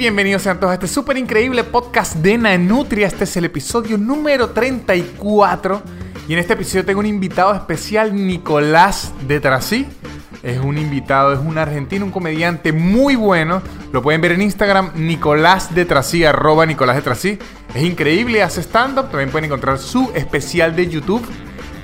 bienvenidos sean todos a este súper increíble podcast de Nanutria. Este es el episodio número 34. Y en este episodio tengo un invitado especial, Nicolás de Trasí. Es un invitado, es un argentino, un comediante muy bueno. Lo pueden ver en Instagram, Nicolás de Trasí, arroba Nicolás de Trasí. Es increíble, hace stand-up. También pueden encontrar su especial de YouTube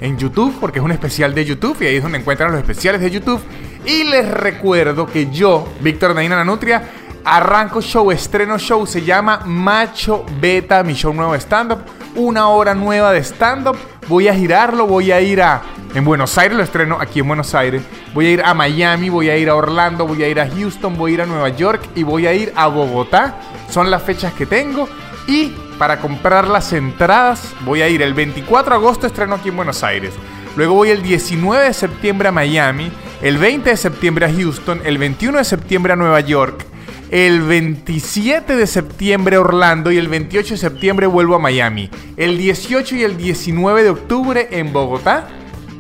en YouTube, porque es un especial de YouTube y ahí es donde encuentran los especiales de YouTube. Y les recuerdo que yo, Víctor Naina Nanutria, arranco show, estreno show, se llama Macho Beta, mi show nuevo de stand-up, una hora nueva de stand-up. Voy a girarlo, voy a ir a. En Buenos Aires lo estreno, aquí en Buenos Aires. Voy a ir a Miami, voy a ir a Orlando, voy a ir a Houston, voy a ir a Nueva York y voy a ir a Bogotá. Son las fechas que tengo. Y para comprar las entradas, voy a ir el 24 de agosto, estreno aquí en Buenos Aires. Luego voy el 19 de septiembre a Miami, el 20 de septiembre a Houston, el 21 de septiembre a Nueva York, el 27 de septiembre Orlando y el 28 de septiembre vuelvo a Miami. El 18 y el 19 de octubre en Bogotá.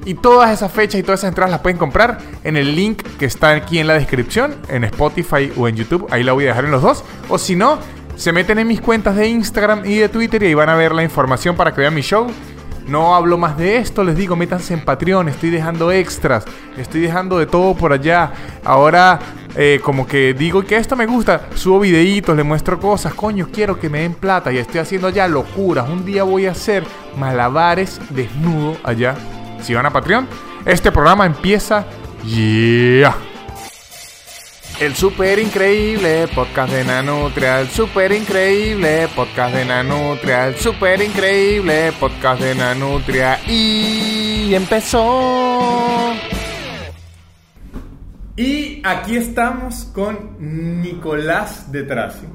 Y todas esas fechas y todas esas entradas las pueden comprar en el link que está aquí en la descripción, en Spotify o en YouTube. Ahí la voy a dejar en los dos. O si no, se meten en mis cuentas de Instagram y de Twitter y ahí van a ver la información para que vean mi show. No hablo más de esto, les digo, métanse en Patreon, estoy dejando extras, estoy dejando de todo por allá. Ahora, eh, como que digo que esto me gusta, subo videitos, les muestro cosas, coño, quiero que me den plata y estoy haciendo allá locuras. Un día voy a hacer malabares desnudo allá. Si van a Patreon, este programa empieza ya. El super increíble podcast de Nanutria, el super increíble podcast de Nanutria, el super increíble podcast de Nanutria y empezó. Y aquí estamos con Nicolás de Trasi.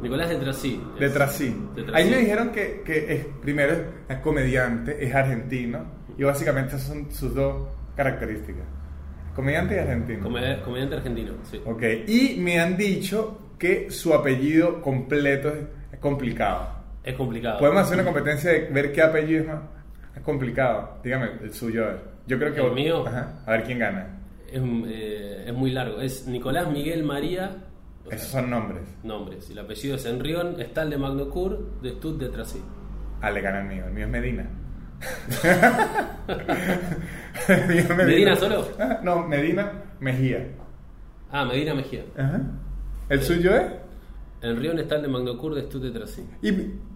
Nicolás de Trasí. De Trasí. Ahí me dijeron que, que es, primero es comediante, es argentino y básicamente esas son sus dos características. Comediante argentino. Comedi- comediante argentino, sí. Ok, y me han dicho que su apellido completo es, complicado. Es complicado. Podemos hacer una competencia de ver qué apellido es más es complicado. Dígame el suyo. a ver. Yo creo que. ¿El mío? Ajá, a ver quién gana. Es, eh, es muy largo. Es Nicolás Miguel María. o sea, Esos son nombres. nombres. Y el apellido es Enrión, Estal de Magnocourt, de Stud de Trasí. Ah, le gana el mío. El mío es Medina. El es ¿Medina solo? Ah, No, Medina Mejía. Ah, Medina Mejía. Ajá. ¿El suyo es? Enrión, Estal de Magnocourt, de Stud de Trasí. ¿Y,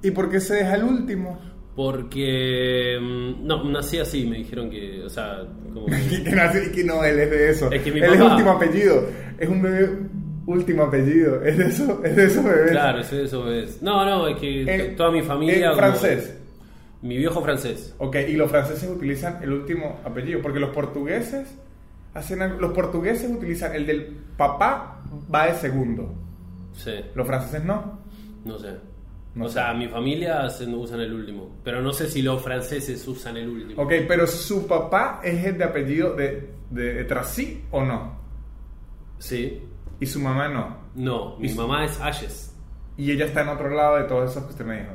¿Y por qué se deja el último? Porque. mm, No, nací así, me dijeron que. O sea, como. Que no, y que no, él es de eso. Es que mi él es papá- último apellido. Es un bebé último apellido. Es de eso, es de esos bebés. Claro, eso, eso es. No, no, es que Eh, toda mi familia. como- francés. Mi viejo francés. Ok, y los franceses utilizan el último apellido, porque los portugueses hacen los portugueses utilizan el del papá va de segundo. Sí. Los franceses no. No sé. No o sé. sea, mi familia se- usan el último. Pero no sé si los franceses usan el último. Ok, pero su papá es el de apellido de, de, de o no. Sí. Y su mamá no. No, mi su- mamá es Ayes. Y ella está en otro lado de todos esos que usted me dijo.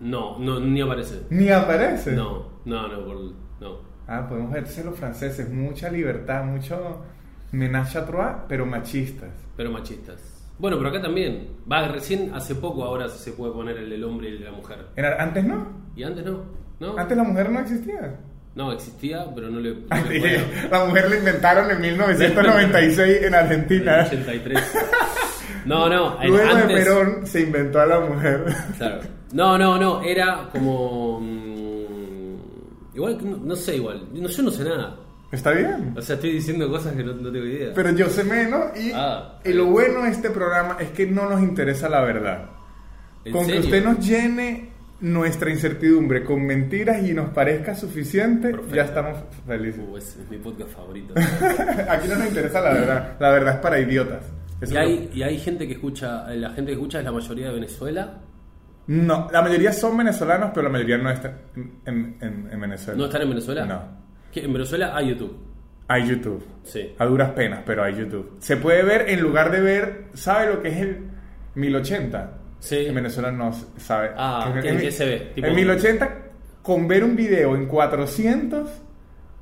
No, no, ni aparece. Ni aparece. No, no, no, por- no. Ah, podemos ver entonces los franceses, mucha libertad, mucho menage à trois, pero machistas. Pero machistas. Bueno, pero acá también. Va, recién hace poco ahora se puede poner el del hombre y el de la mujer. En- antes no, Y antes no. ¿No? antes la mujer no existía. No, existía, pero no le. no le puedo. la mujer la inventaron en 1996 en Argentina. En 83. No, no, Luego de antes. Perón se inventó a la mujer. Claro. No, no, no, era como. mm, igual, que no, no sé, igual. No, yo no sé nada. Está bien. O sea, estoy diciendo cosas que no, no tengo idea. Pero yo sé menos y, Ah. y lo bueno de este programa es que no nos interesa la verdad. ¿En Con que usted nos llene nuestra incertidumbre con mentiras y nos parezca suficiente, Perfecto. ya estamos felices. Uh, es, es mi podcast favorito. Aquí no nos interesa la verdad. La verdad es para idiotas. Eso y, es hay, y hay gente que escucha, la gente que escucha es la mayoría de Venezuela. No, la mayoría son venezolanos, pero la mayoría no está en, en- en Venezuela. ¿No están en Venezuela? No. ¿Qué? En Venezuela hay YouTube. Hay YouTube. Sí. A duras penas, pero hay YouTube. Se puede ver en lugar de ver, ¿sabe lo que es el 1080? Sí. En Venezuela no sabe. Ah, Que- ¿qué- en- qué se ve? Tipo- En 1080, con ver un video en 400,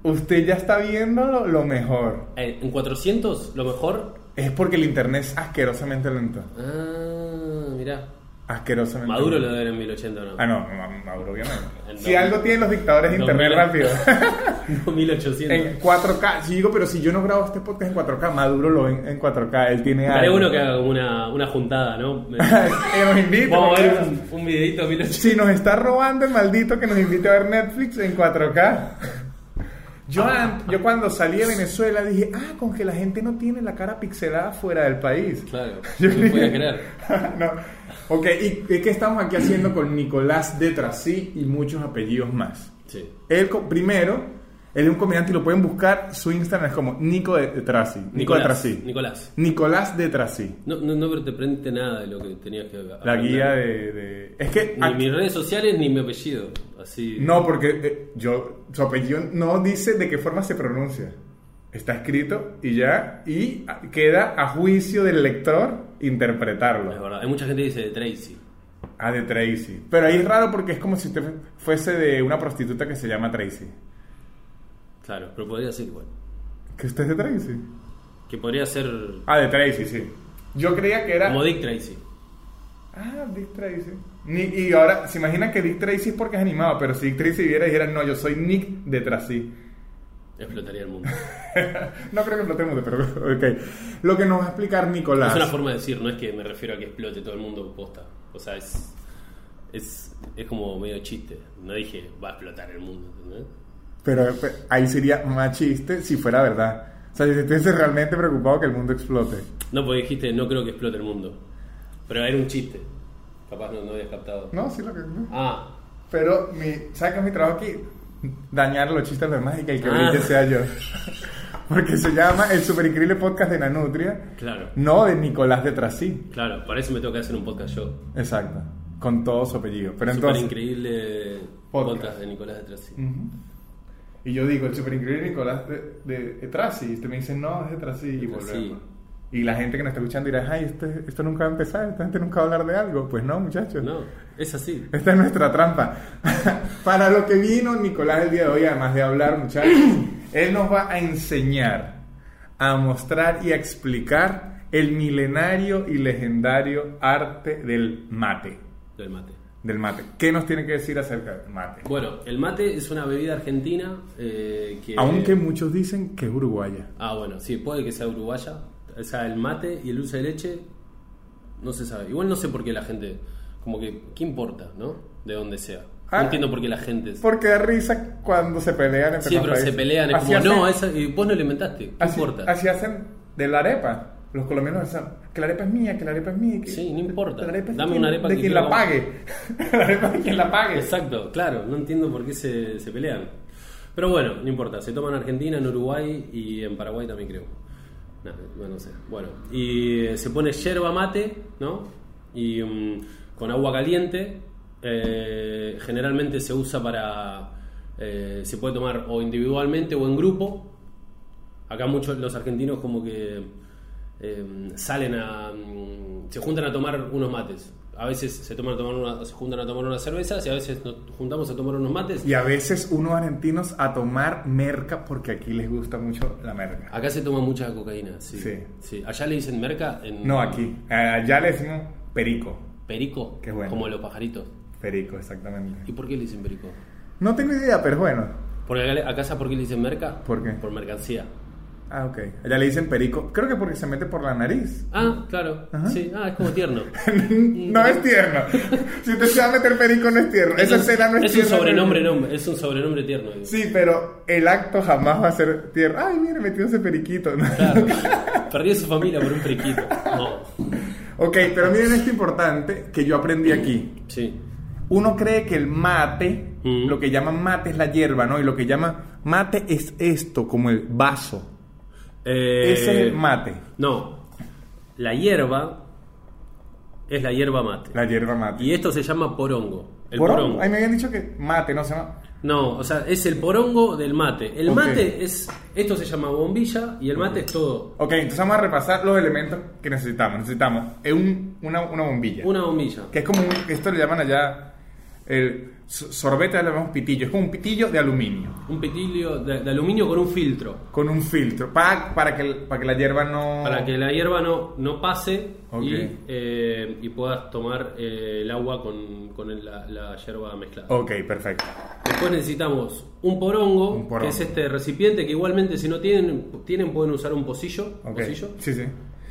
usted ya está viendo lo, lo mejor. En, en 400, lo mejor. Es porque el internet es asquerosamente lento. Ah, mirá. Asquerosamente. Maduro lo debe en 1080, ¿no? Ah, no, Ma- Maduro, obviamente. En Si algo tienen los dictadores de internet 2000. rápido. No, 1800. en 4K. Sí, digo, pero si yo no grabo este podcast en 4K, Maduro lo ven en 4K. Él tiene Haré uno que haga como una, una juntada, ¿no? que nos invite. Vamos a ver un, un videito 1800. Si nos está robando el maldito que nos invite a ver Netflix en 4K. Yo, an- yo cuando salí de Venezuela dije, ah, con que la gente no tiene la cara pixelada fuera del país. Claro, Yo no podía creer. no. Ok, ¿y qué estamos aquí haciendo con Nicolás de Trasí y muchos apellidos más? Sí. Él, primero, él es un comediante y lo pueden buscar. Su Instagram es como Nico de, de Trasí. Nico de Nicolás. Trasí. Nicolás. Nicolás de Trasí. No, no, no te aprendiste nada de lo que tenías que La aprender. guía de, de- Es que... Ni mis redes sociales ni mi apellido. Así. No, porque eh, yo, su apellido no dice de qué forma se pronuncia. Está escrito y ya, y queda a juicio del lector Es interpretarlo. verdad. Hay mucha gente que dice de Tracy. Ah, de Tracy. Pero ahí es raro porque es como si usted fuese de una prostituta que se llama Tracy. Claro, pero podría ser igual. ¿Que usted es de Tracy? Que podría ser Ah, de Tracy, sí. Yo creía que era... como Dick Tracy. Ah, Dick Tracy. Ni- y ahora, se imaginan que Dick Tracy es porque es animado, pero si Dick Tracy viera y dijera, no, yo soy Nick de Tracy. Explotaría el mundo. no creo que explotemos, pero ok. Lo que nos va a explicar Nicolás. Es una forma de decir, no es que me refiero a que explote todo el mundo posta. O sea, es. Es, es como medio chiste. No dije va a explotar el mundo. ¿entendés? Pero pe- ahí sería más chiste si fuera verdad. O sea, si estuviese realmente preocupado que el mundo explote. No, porque dijiste no creo que explote el mundo. Pero era un chiste. Capaz no, no habías captado. No, sí lo que... no. Ah, Pero, mi, ¿sabes qué es mi trabajo aquí? Dañar los chistes de demás y que el que Ah. brille sea yo. Porque se llama el super increíble podcast de Nanutria, claro. no de Nicolás de Trasí. Claro, para eso me tengo que hacer un podcast yo. Exacto. Con todo su apellido. Pero Súper entonces... increíble Podcast. podcast. de Nicolás de Tracy. Ujú. Y yo digo, el super increíble Nicolás de, de, de Trasí. Y usted me dice, no, es de Trasí. Y volvemos. Y la gente que nos está escuchando dirá, ay, esto, esto nunca va a empezar, esta gente nunca va a hablar de algo. Pues no, muchachos. No, es así. Esta es nuestra trampa. Para lo que vino Nicolás el día de hoy, además de hablar, muchachos, él nos va a enseñar, a mostrar y a explicar el milenario y legendario arte del mate. Del mate. Del mate. ¿Qué nos tiene que decir acerca del mate? Bueno, el mate es una bebida argentina eh, que... Aunque muchos dicen que es uruguaya. Ah, bueno, sí, puede que sea uruguaya. O sea, el mate y el dulce de leche no se sabe. Igual no sé por qué la gente... Como que, ¿qué importa, no? De dónde sea. Ah. no entiendo por qué la gente... Porque da risa cuando se pelean entre Sí, pero se países. pelean. Es como, hacen- no, esa, y vos no lo inventaste. ¿Qué así, importa? así hacen de la arepa. Los colombianos dicen que la arepa es mía, que la arepa es mía. que- Sí, no importa. La arepa es Dame quien- una arepa de que quien la pague. la arepa de quien la pague. Exacto, claro, no entiendo por qué se, se pelean. Pero bueno, no importa, se toma en Argentina, en Uruguay y en Paraguay también creo. No. Bueno, y eh, se pone yerba mate, ¿no? Y mm, con agua caliente. eh, generalmente se usa para. eh, se puede tomar o individualmente o en grupo. Acá muchos los argentinos como que salen a mm, se juntan a tomar unos mates. A veces se toman a tomar una- se juntan a tomar unas cervezas y a veces nos juntamos a tomar unos mates. Y a veces unos argentinos a tomar merca porque aquí les gusta mucho la merca. Acá se toma mucha cocaína, sí. Sí. sí. Allá le dicen merca en No aquí. Allá le decimos perico. perico, Qué bueno. como los pajaritos. Perico, exactamente. ¿Y por qué le dicen perico? No tengo idea, pero bueno. Porque acá, acá ¿sabes por qué le dicen merca? ¿Por qué? Por mercancía. Ah, ok. Allá le dicen perico. Creo que porque se mete por la nariz. Ah, claro. Ajá. Sí, ah, es como tierno. no es tierno. Si usted se va a meter perico, no es tierno. Esa un- escena no es, es un tierna. sobrenombre, nombre, es un sobrenombre tierno. digo. Sí, pero el acto jamás va a ser tierno. Ay, mire, metió ese periquito. ¿no? Claro. Perdió su familia por un periquito. No. ok, pero miren esto importante que yo aprendí aquí. Sí. Uno cree que el mate, Mm. lo que llaman mate es la hierba, ¿no? Y lo que llaman mate es esto, como el vaso. Eh, Ese es el mate, No. La hierba es la hierba mate. la hierba mate. Y esto se llama porongo. El Porongo. porongo. Ay, me habían dicho que mate, no se llama. No, o sea, es el porongo del mate. El mate es. Esto se llama bombilla y el mate es todo. Ok, entonces vamos a repasar los elementos que necesitamos. Necesitamos un- una, una bombilla. Una bombilla. Que es como un, esto le llaman allá El sorbete le llamamos pitillo. Es como un pitillo de aluminio. Un pitillo de, de aluminio con un filtro. Con un filtro. Para, para, que, para que la hierba no. Para que la hierba no, no pase y, eh, y puedas tomar eh, el agua con, con el- la, la hierba mezclada. Ok, perfecto. Después necesitamos un porongo, Un porongo. que es este recipiente que igualmente si no tienen, tienen pueden usar un pocillo. Ok. pocillo. Sí, sí.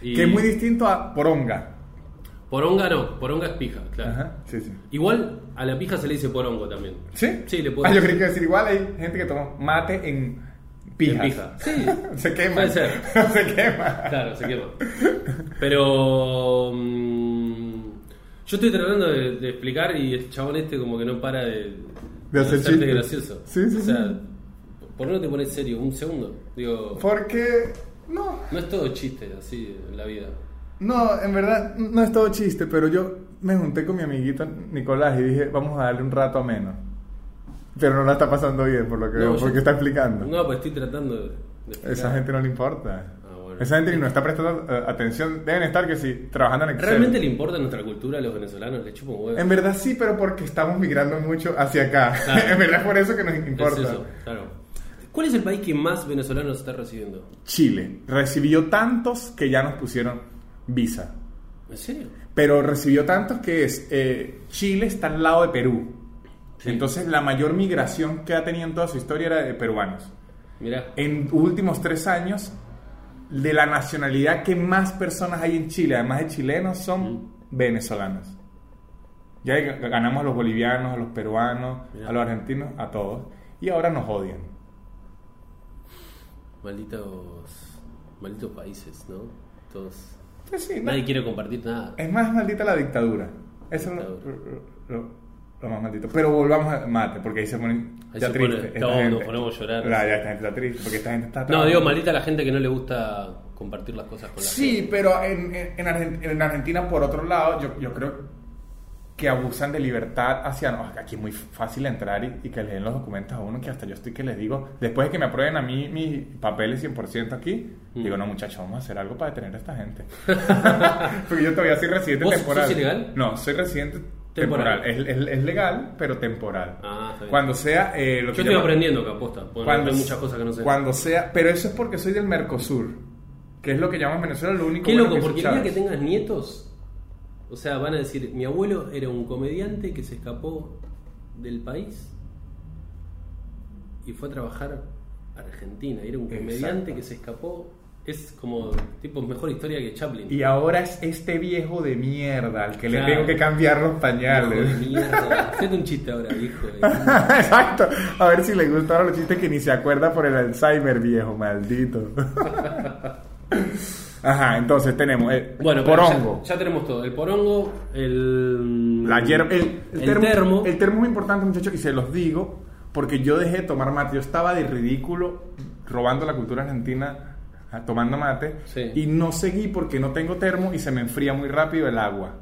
Y- Que es muy distinto a poronga. Poronga no, poronga es pija, claro. Ajá. Sí, sí. Igual a la pija se le dice porongo también. ¿Sí? Sí, le Ah, puedes yo creí que decir igual hay gente que toma mate en pijas. En pija. Sí. se quema. Puede ser. se quema. Claro, se quema. Pero. mm, yo estoy tratando de, de explicar y el chabón este como que no para de. De hacer hacerte chistes. gracioso. Sí, sí, O sea, sí. ¿por qué no te pones serio? Un segundo. Digo, Porque. No. no es todo chiste así en la vida. No, en verdad no es todo chiste, pero yo me junté con mi amiguito Nicolás y dije, vamos a darle un rato a menos. Pero no la está pasando bien, por lo que No, veo, porque está explicando. No, pues estoy tratando de. explicar. Esa gente no le importa. Ah, bueno. Esa gente ni nos está prestando eh, atención. Deben estar que sí, trabajando en Excel. ¿Realmente le importa nuestra cultura a los venezolanos? Le chupo huevo. En verdad sí, pero porque estamos migrando mucho hacia acá. Claro. en verdad es por eso que nos Es importa. eso, claro. ¿Cuál es el país que más venezolanos está recibiendo? Chile recibió tantos que ya nos pusieron visa. ¿En serio? Pero recibió tantos que es eh, Chile está al lado de Perú. Sí. Entonces la mayor migración que ha tenido en toda su historia era de peruanos. Mirá. En últimos tres años, de la nacionalidad que más personas hay en Chile, además de chilenos, son venezolanos. Ya ganamos a los bolivianos, a los peruanos, a los argentinos, a todos. Y ahora nos odian. Malditos. Malditos países, ¿no? Todos. Pues sí, no- Nadie quiere compartir nada. es más maldita la dictadura. Eso es lo, lo- lo más maldito. Pero volvamos al mate, porque ahí se pone Ahí ya se triste. pone- Esta no, nos ponemos a llorar. Ya, ya, esta gente está triste, porque esta gente está... No, trabajando. digo maldita la gente que no le gusta compartir las cosas con la Sí, gente. pero en, en, en Argentina, por otro lado, yo, yo creo que abusan de libertad hacia... no, aquí es muy fácil entrar y, y que le den los documentos a uno, que hasta yo estoy que les digo, después de que me aprueben a mí mis papeles 100% aquí, Mm. digo, no muchachos, vamos a hacer algo para detener a esta gente. Porque yo todavía soy residente ¿Vos temporal. sos ilegal? No, soy residente Temporal. temporal. Es, es- es legal, pero temporal. Ah, está bien. Cuando sea... eh, lo Yo que estoy aprendiendo acá, aposta. Cuando, hay muchas cosas que no sé. Cuando sea, pero eso es porque soy del Mercosur, que es lo que llaman Venezuela lo único Qué bueno loco, que porque el día que tengas nietos, o sea, van a decir, mi abuelo era un comediante que se escapó del país y fue a trabajar a Argentina. Era un comediante Exacto. que se escapó. Es como, tipo, mejor historia que Chaplin. Y ahora es este viejo de mierda al que le Claro. tengo que cambiar los Hijo de pañales. mierda. Hacete un chiste ahora, de... Exacto. A ver si le gustaron los chistes que ni se acuerda por el Alzheimer viejo, maldito. Ajá, entonces tenemos el Bueno, porongo. Ya, ya tenemos todo. El porongo, el... La hierba, el, el el termo, termo. El termo es muy importante, muchachos, y se los digo porque yo dejé de tomar mate. Yo estaba de ridículo robando la cultura argentina tomando mate Sí. y no seguí porque no tengo termo y se me enfría muy rápido el agua.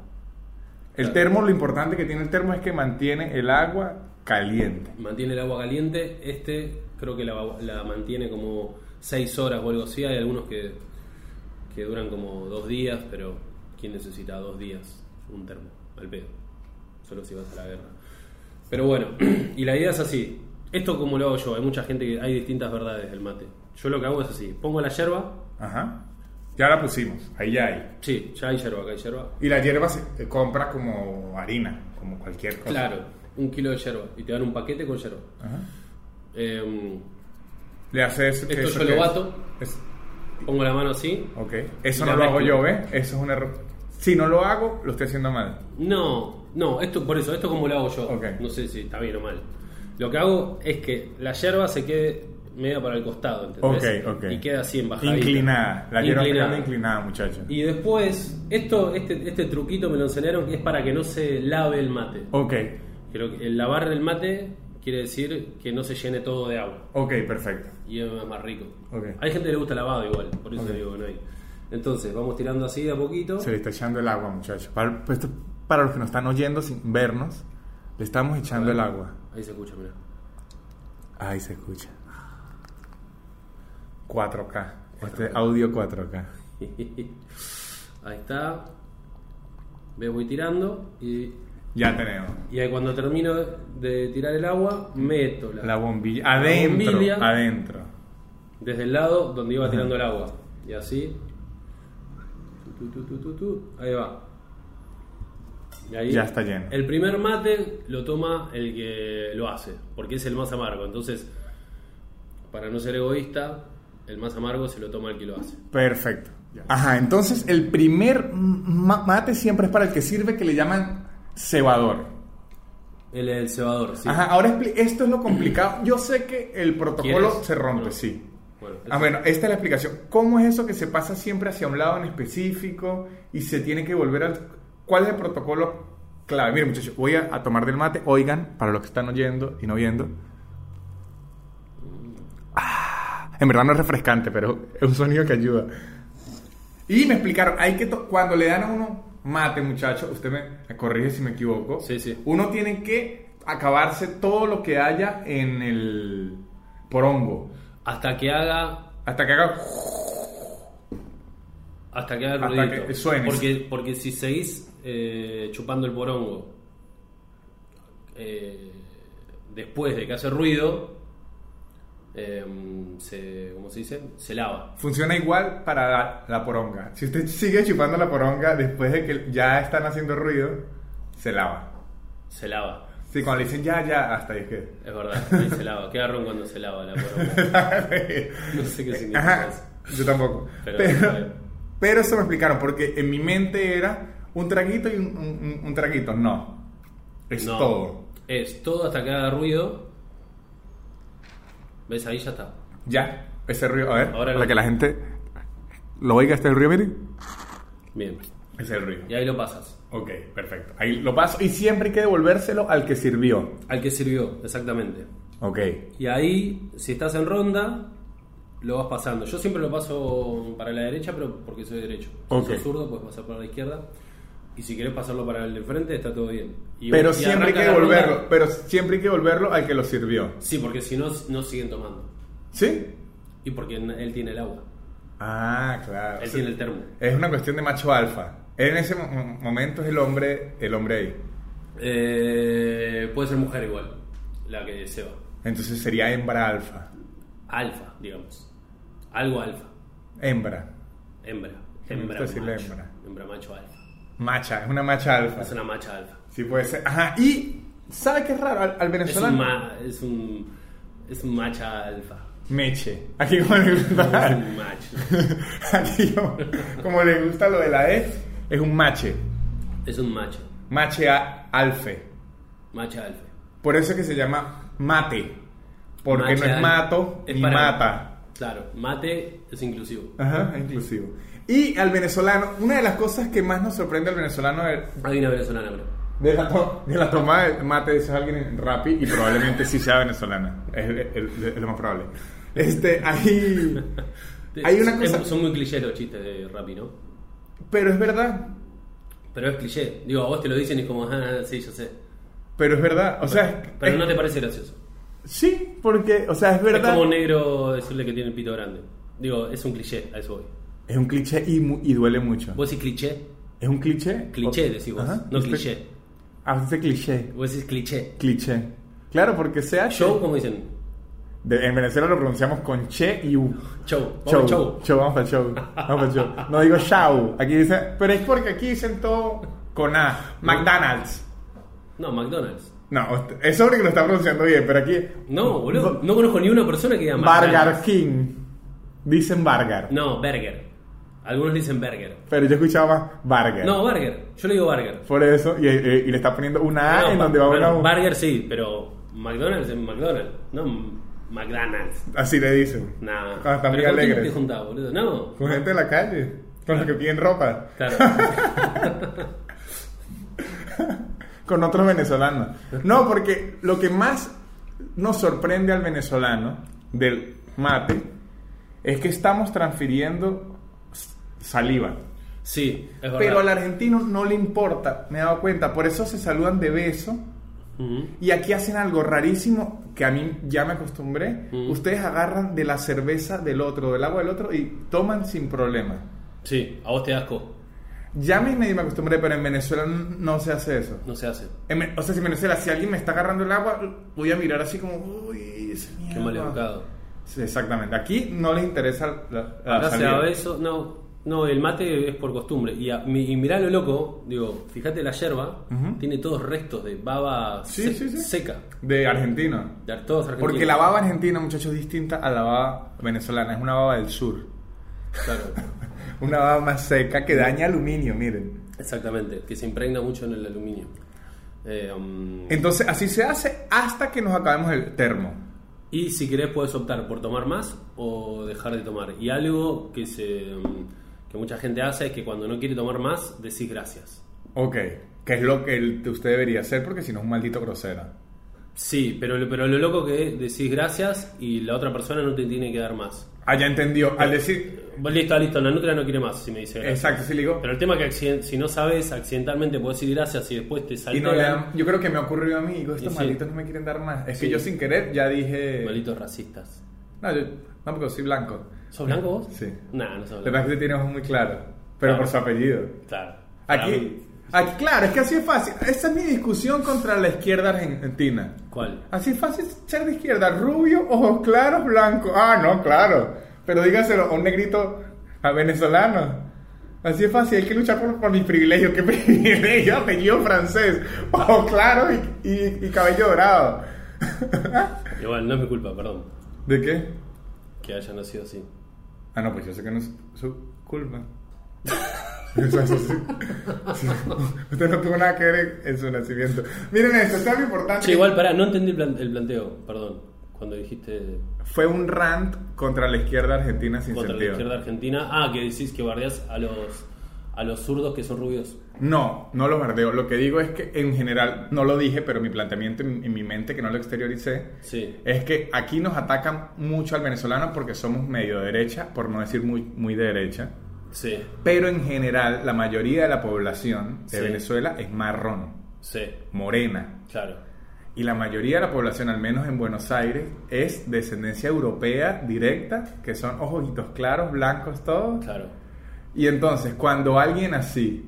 El Claro. termo, lo importante que tiene el termo es que mantiene el agua caliente. mantiene el agua caliente. Este creo que la, la mantiene como 6 horas o algo así. Hay algunos que, que duran como dos días, pero ¿quién necesita dos días un termo? Al pedo. Solo si vas a la guerra. Pero bueno, y la idea es así. Esto como lo hago yo, hay mucha gente que hay distintas verdades del mate. Yo lo que hago es así, pongo la yerba, Ajá. Ya la pusimos, ahí ya hay. sí, ya hay yerba, acá hay yerba. Y la hierba se compra como harina, como cualquier cosa. Claro, un kilo de yerba y te dan un paquete con yerba. Ajá. Em, Le haces... Esto yo lo bato. es- pongo la mano así. Ok, eso no lo hago yo, ¿ves? Eso es un error. Si no lo hago, lo estoy haciendo mal. No, no, esto por eso, esto como lo hago yo. Ok. No sé si está bien o mal. Lo que hago es que la yerba se quede media para el costado, ¿entendés? Ok, ok. Y queda así en bajadita. Inclinada. La hierba está Inclinada. inclinada, muchachos. Y después, esto, este, este truquito me lo enseñaron que es para que no se lave el mate. Ok, lo que- el lavar el mate quiere decir que no se llene todo de agua. ok, perfecto. Y es más rico. Ok. Hay gente que le gusta lavado igual, por eso digo que no hay. Entonces, vamos tirando así de a poquito. Se le está echando el agua, muchachos. Para, pues, para los que nos están oyendo sin vernos, le estamos echando el agua. Ahí se escucha, mira. Ahí se escucha. 4K. Este audio 4K. Ahí está. Ves, voy tirando y Ya tenemos. Y ahí cuando termino de tirar el agua, meto la, La bombilla. Adentro. bombilla. Adentro. desde el lado donde iba tirando el agua. Y así. Tu, tu, tu, tu, tu, ahí va. Y ahí, Ya está lleno. El primer mate lo toma el que lo hace, porque es el más amargo. Entonces, para no ser egoísta, el más amargo se lo toma el que lo hace. Perfecto. Ajá, entonces el primer ma- mate siempre es para el que sirve que le llaman cebador. El, el cebador, sí. Ajá, ahora esto es lo complicado. Yo sé que el protocolo se rompe, No. sí. Bueno, Ah, bueno, esta es la explicación. ¿Cómo es eso que se pasa siempre hacia un lado en específico y se tiene que volver al... ¿Cuál es el protocolo clave? Miren muchachos, voy a, a tomar del mate. Oigan, para los que están oyendo y no viendo. Ah, en verdad no es refrescante, pero es un sonido que ayuda. Y me explicaron, hay que cuando le dan a uno mate, muchachos, usted me, corrige si me equivoco. Sí, sí. Uno tiene que acabarse todo lo que haya en el porongo. hasta que haga Hasta que haga... Hasta que haga Hasta ruidito. que suene. Porque, porque si seguís eh, chupando el porongo eh, después de que hace ruido, eh, se, ¿cómo se dice? Se lava. Funciona igual para la, la poronga. Si usted sigue chupando la poronga después de que ya están haciendo ruido, se lava. Se lava. Sí, cuando le dicen ya, ya, hasta ahí es que... Es verdad, ahí se lava. Qué garrón cuando se lava la poronga. No sé qué significa Ajá, eso. yo tampoco. Pero- Pero, pero, eso me explicaron, porque en mi mente era un traguito y un, un- traguito. No, es No, todo. Es todo hasta que haga ruido. ¿Ves? Ahí ya está. Ya, ese ruido, a ver, Ahora para no. que la gente lo oiga este ruido, miren. Bien. Es el ruido. Y ahí lo pasas. Ok, perfecto. Ahí lo paso y siempre hay que devolvérselo al que sirvió. Al que sirvió, exactamente. Ok. Y ahí, si estás en ronda, lo vas pasando. Yo siempre lo paso para la derecha, pero porque soy derecho. Si Ok. sos zurdo, puedes pasar para la izquierda. Y si querés pasarlo para el de frente, está todo bien. Y- Pero siempre hay que ronda- devolverlo. Pero siempre hay que devolverlo al que lo sirvió. Sí, porque si no, no siguen tomando. ¿Sí? Y porque él tiene el agua. Ah, claro. Él O sea, tiene el termo. Es una cuestión de macho alfa. Él en ese mo- momento es el hombre, el hombre ahí. Eh, puede ser mujer igual, la que se va. Entonces sería hembra alfa. Alfa, digamos. Algo alfa. Hembra. Hembra. Hembra macho. hembra. Hembra macho alfa. Macha, es una macha alfa. Es una macha alfa. Sí puede ser. Ajá. Y, ¿sabe qué es raro? Al, al Es un, venezolano. ma- es un, es un macha alfa. Meche. Aquí como le Es gusta. un macho. Aquí como, como le gusta lo de la E, es un mache. Es un macho. Mache a- alfe. Macha alfa. Por eso es que se llama mate. Porque no es mato es ni para- mata. Claro, mate es inclusivo. Ajá, es inclusivo. Y al venezolano, una de las cosas que más nos sorprende al venezolano es Hay una venezolana, bro. de la, to- de la toma de mate, dice alguien en Rappi y probablemente sí sea venezolana. Es, es- es lo más probable. Este, hay, hay una cosa, son muy clichés los chistes de Rappi, ¿no? pero es verdad, Pero es cliché. Digo, a vos te lo dicen y es como, ah, sí, yo sé. pero es verdad. O sea, Pero es- no te parece gracioso. sí, porque, o sea, es verdad. Es como negro decirle que tiene el pito grande. Digo, es un cliché, a eso voy. Es un cliché y, mu- y duele mucho. Vos decís cliché, ¿Es un cliché? cliché O- decís vos, Ajá. no cliché. Ah, usted cliché. Vos decís cliché. Cliché. Claro, porque sea Show, como dicen, en Venezuela lo pronunciamos con che y u. show, vamos Show, show. vamos para show. Vamos para show. No digo show. Aquí dice, pero es porque aquí dicen todo con A. McDonald's. No, McDonald's. No, usted- es sobre que lo está pronunciando bien, pero aquí. No, boludo, no conozco ni una persona que diga Burger McDonald's. King. Dicen Burger. No, burger. Algunos dicen burger. Pero yo escuchaba más Burger. No, burger. Yo le digo burger. Por eso, y, y- y le está poniendo una A No, en donde va bueno, una U. Burger sí, pero McDonald's es McDonald's. No McDonald's. Así le dicen. Nah. Cuando están muy ¿Pero con quién alegres. te juntás, boludo? No. Con gente en la calle. Con los que piden ropa. Claro. con otros venezolanos. No, porque lo que más nos sorprende al venezolano del mate es que estamos transfiriendo saliva. Sí, es verdad. Pero al argentino no le importa, me he dado cuenta. Por eso se saludan de beso. Y aquí hacen algo rarísimo que a mí ya me acostumbré. Ustedes agarran de la cerveza del otro, del agua del otro y toman sin problema. Sí, a vos te asco. Ya me, me acostumbré, pero en Venezuela no se hace eso. No se hace. En o sea, si en Venezuela, si alguien me está agarrando el agua, voy a mirar así como, uy, ese Qué mal educado. Sí, exactamente. Aquí no les interesa la, da eso, no, no, el mate es por costumbre. Y, a- y mirá lo loco, digo, fíjate la yerba, tiene todos restos de baba Sí, se- sí, sí. seca. De argentino. De todos argentinos. Porque la baba argentina, muchachos, es distinta a la baba venezolana. Es una baba del sur. Claro, Una baba más seca que daña aluminio, miren. exactamente, que se impregna mucho en el aluminio. Eh, um, Entonces, así se hace hasta que nos acabemos el termo. y si querés puedes optar por tomar más o dejar de tomar. Y algo que, se, um, que mucha gente hace es que cuando no quiere tomar más, decís gracias. Ok. Que es lo que el- usted debería hacer porque si no es un maldito grosero. Sí, pero, pero lo loco que es, decís gracias y la otra persona no te tiene que dar más. Ah, ya entendió. Al decir... Listo, listo, la nutria no quiere más, si me dice gracias. Exacto, sí le digo. Pero el tema es que si no sabes, accidentalmente puedes decir gracias y después te Y salta no le dan- yo creo que me ha ocurrido a mí. Digo, estos sí. malditos no me quieren dar más. Es que yo sin querer ya dije... Malitos racistas. No, yo... No, porque soy blanco. ¿Sos blanco vos? Sí. Nah, no La blanco. verdad es que tiene ojos muy claros. Pero Claro. por su apellido. Claro. Aquí, aquí, claro, es que así es fácil. Esa es mi discusión contra la izquierda argentina. ¿Cuál? Así es fácil ser de izquierda. Rubio, ojos claros, blanco. Ah, no, claro. Pero dígaselo a un negrito a venezolano. Así es fácil, hay que luchar por, por mis privilegios. ¿Qué privilegio? Apellido francés, ojos claros y, y- y cabello dorado. Igual, no es mi culpa, perdón. ¿De qué? Que haya nacido así. Ah, no, pues yo sé que no es su culpa. Eso sí. Sí. Usted no tuvo nada que ver en, su nacimiento. Miren esto, es algo importante. Che, igual, pará, no entendí el, plan- el planteo, perdón. Cuando dijiste Fue un rant contra la izquierda argentina sin contra la izquierda argentina. Ah, que decís que bardeás a los, a los zurdos que son rubios. No, no lo bardeo. Lo que digo es que en general, no lo dije, pero mi planteamiento en, en mi mente, que no lo exterioricé, Sí. es que aquí nos atacan mucho al venezolano porque somos medio derecha, por no decir muy, muy de derecha. Sí, Pero en general, la mayoría de la población de Sí. Venezuela es marrón, sí, morena. claro. Y la mayoría de la población, al menos en Buenos Aires, es descendencia europea directa, que son ojitos claros, blancos, todos. Claro. Y entonces, cuando alguien así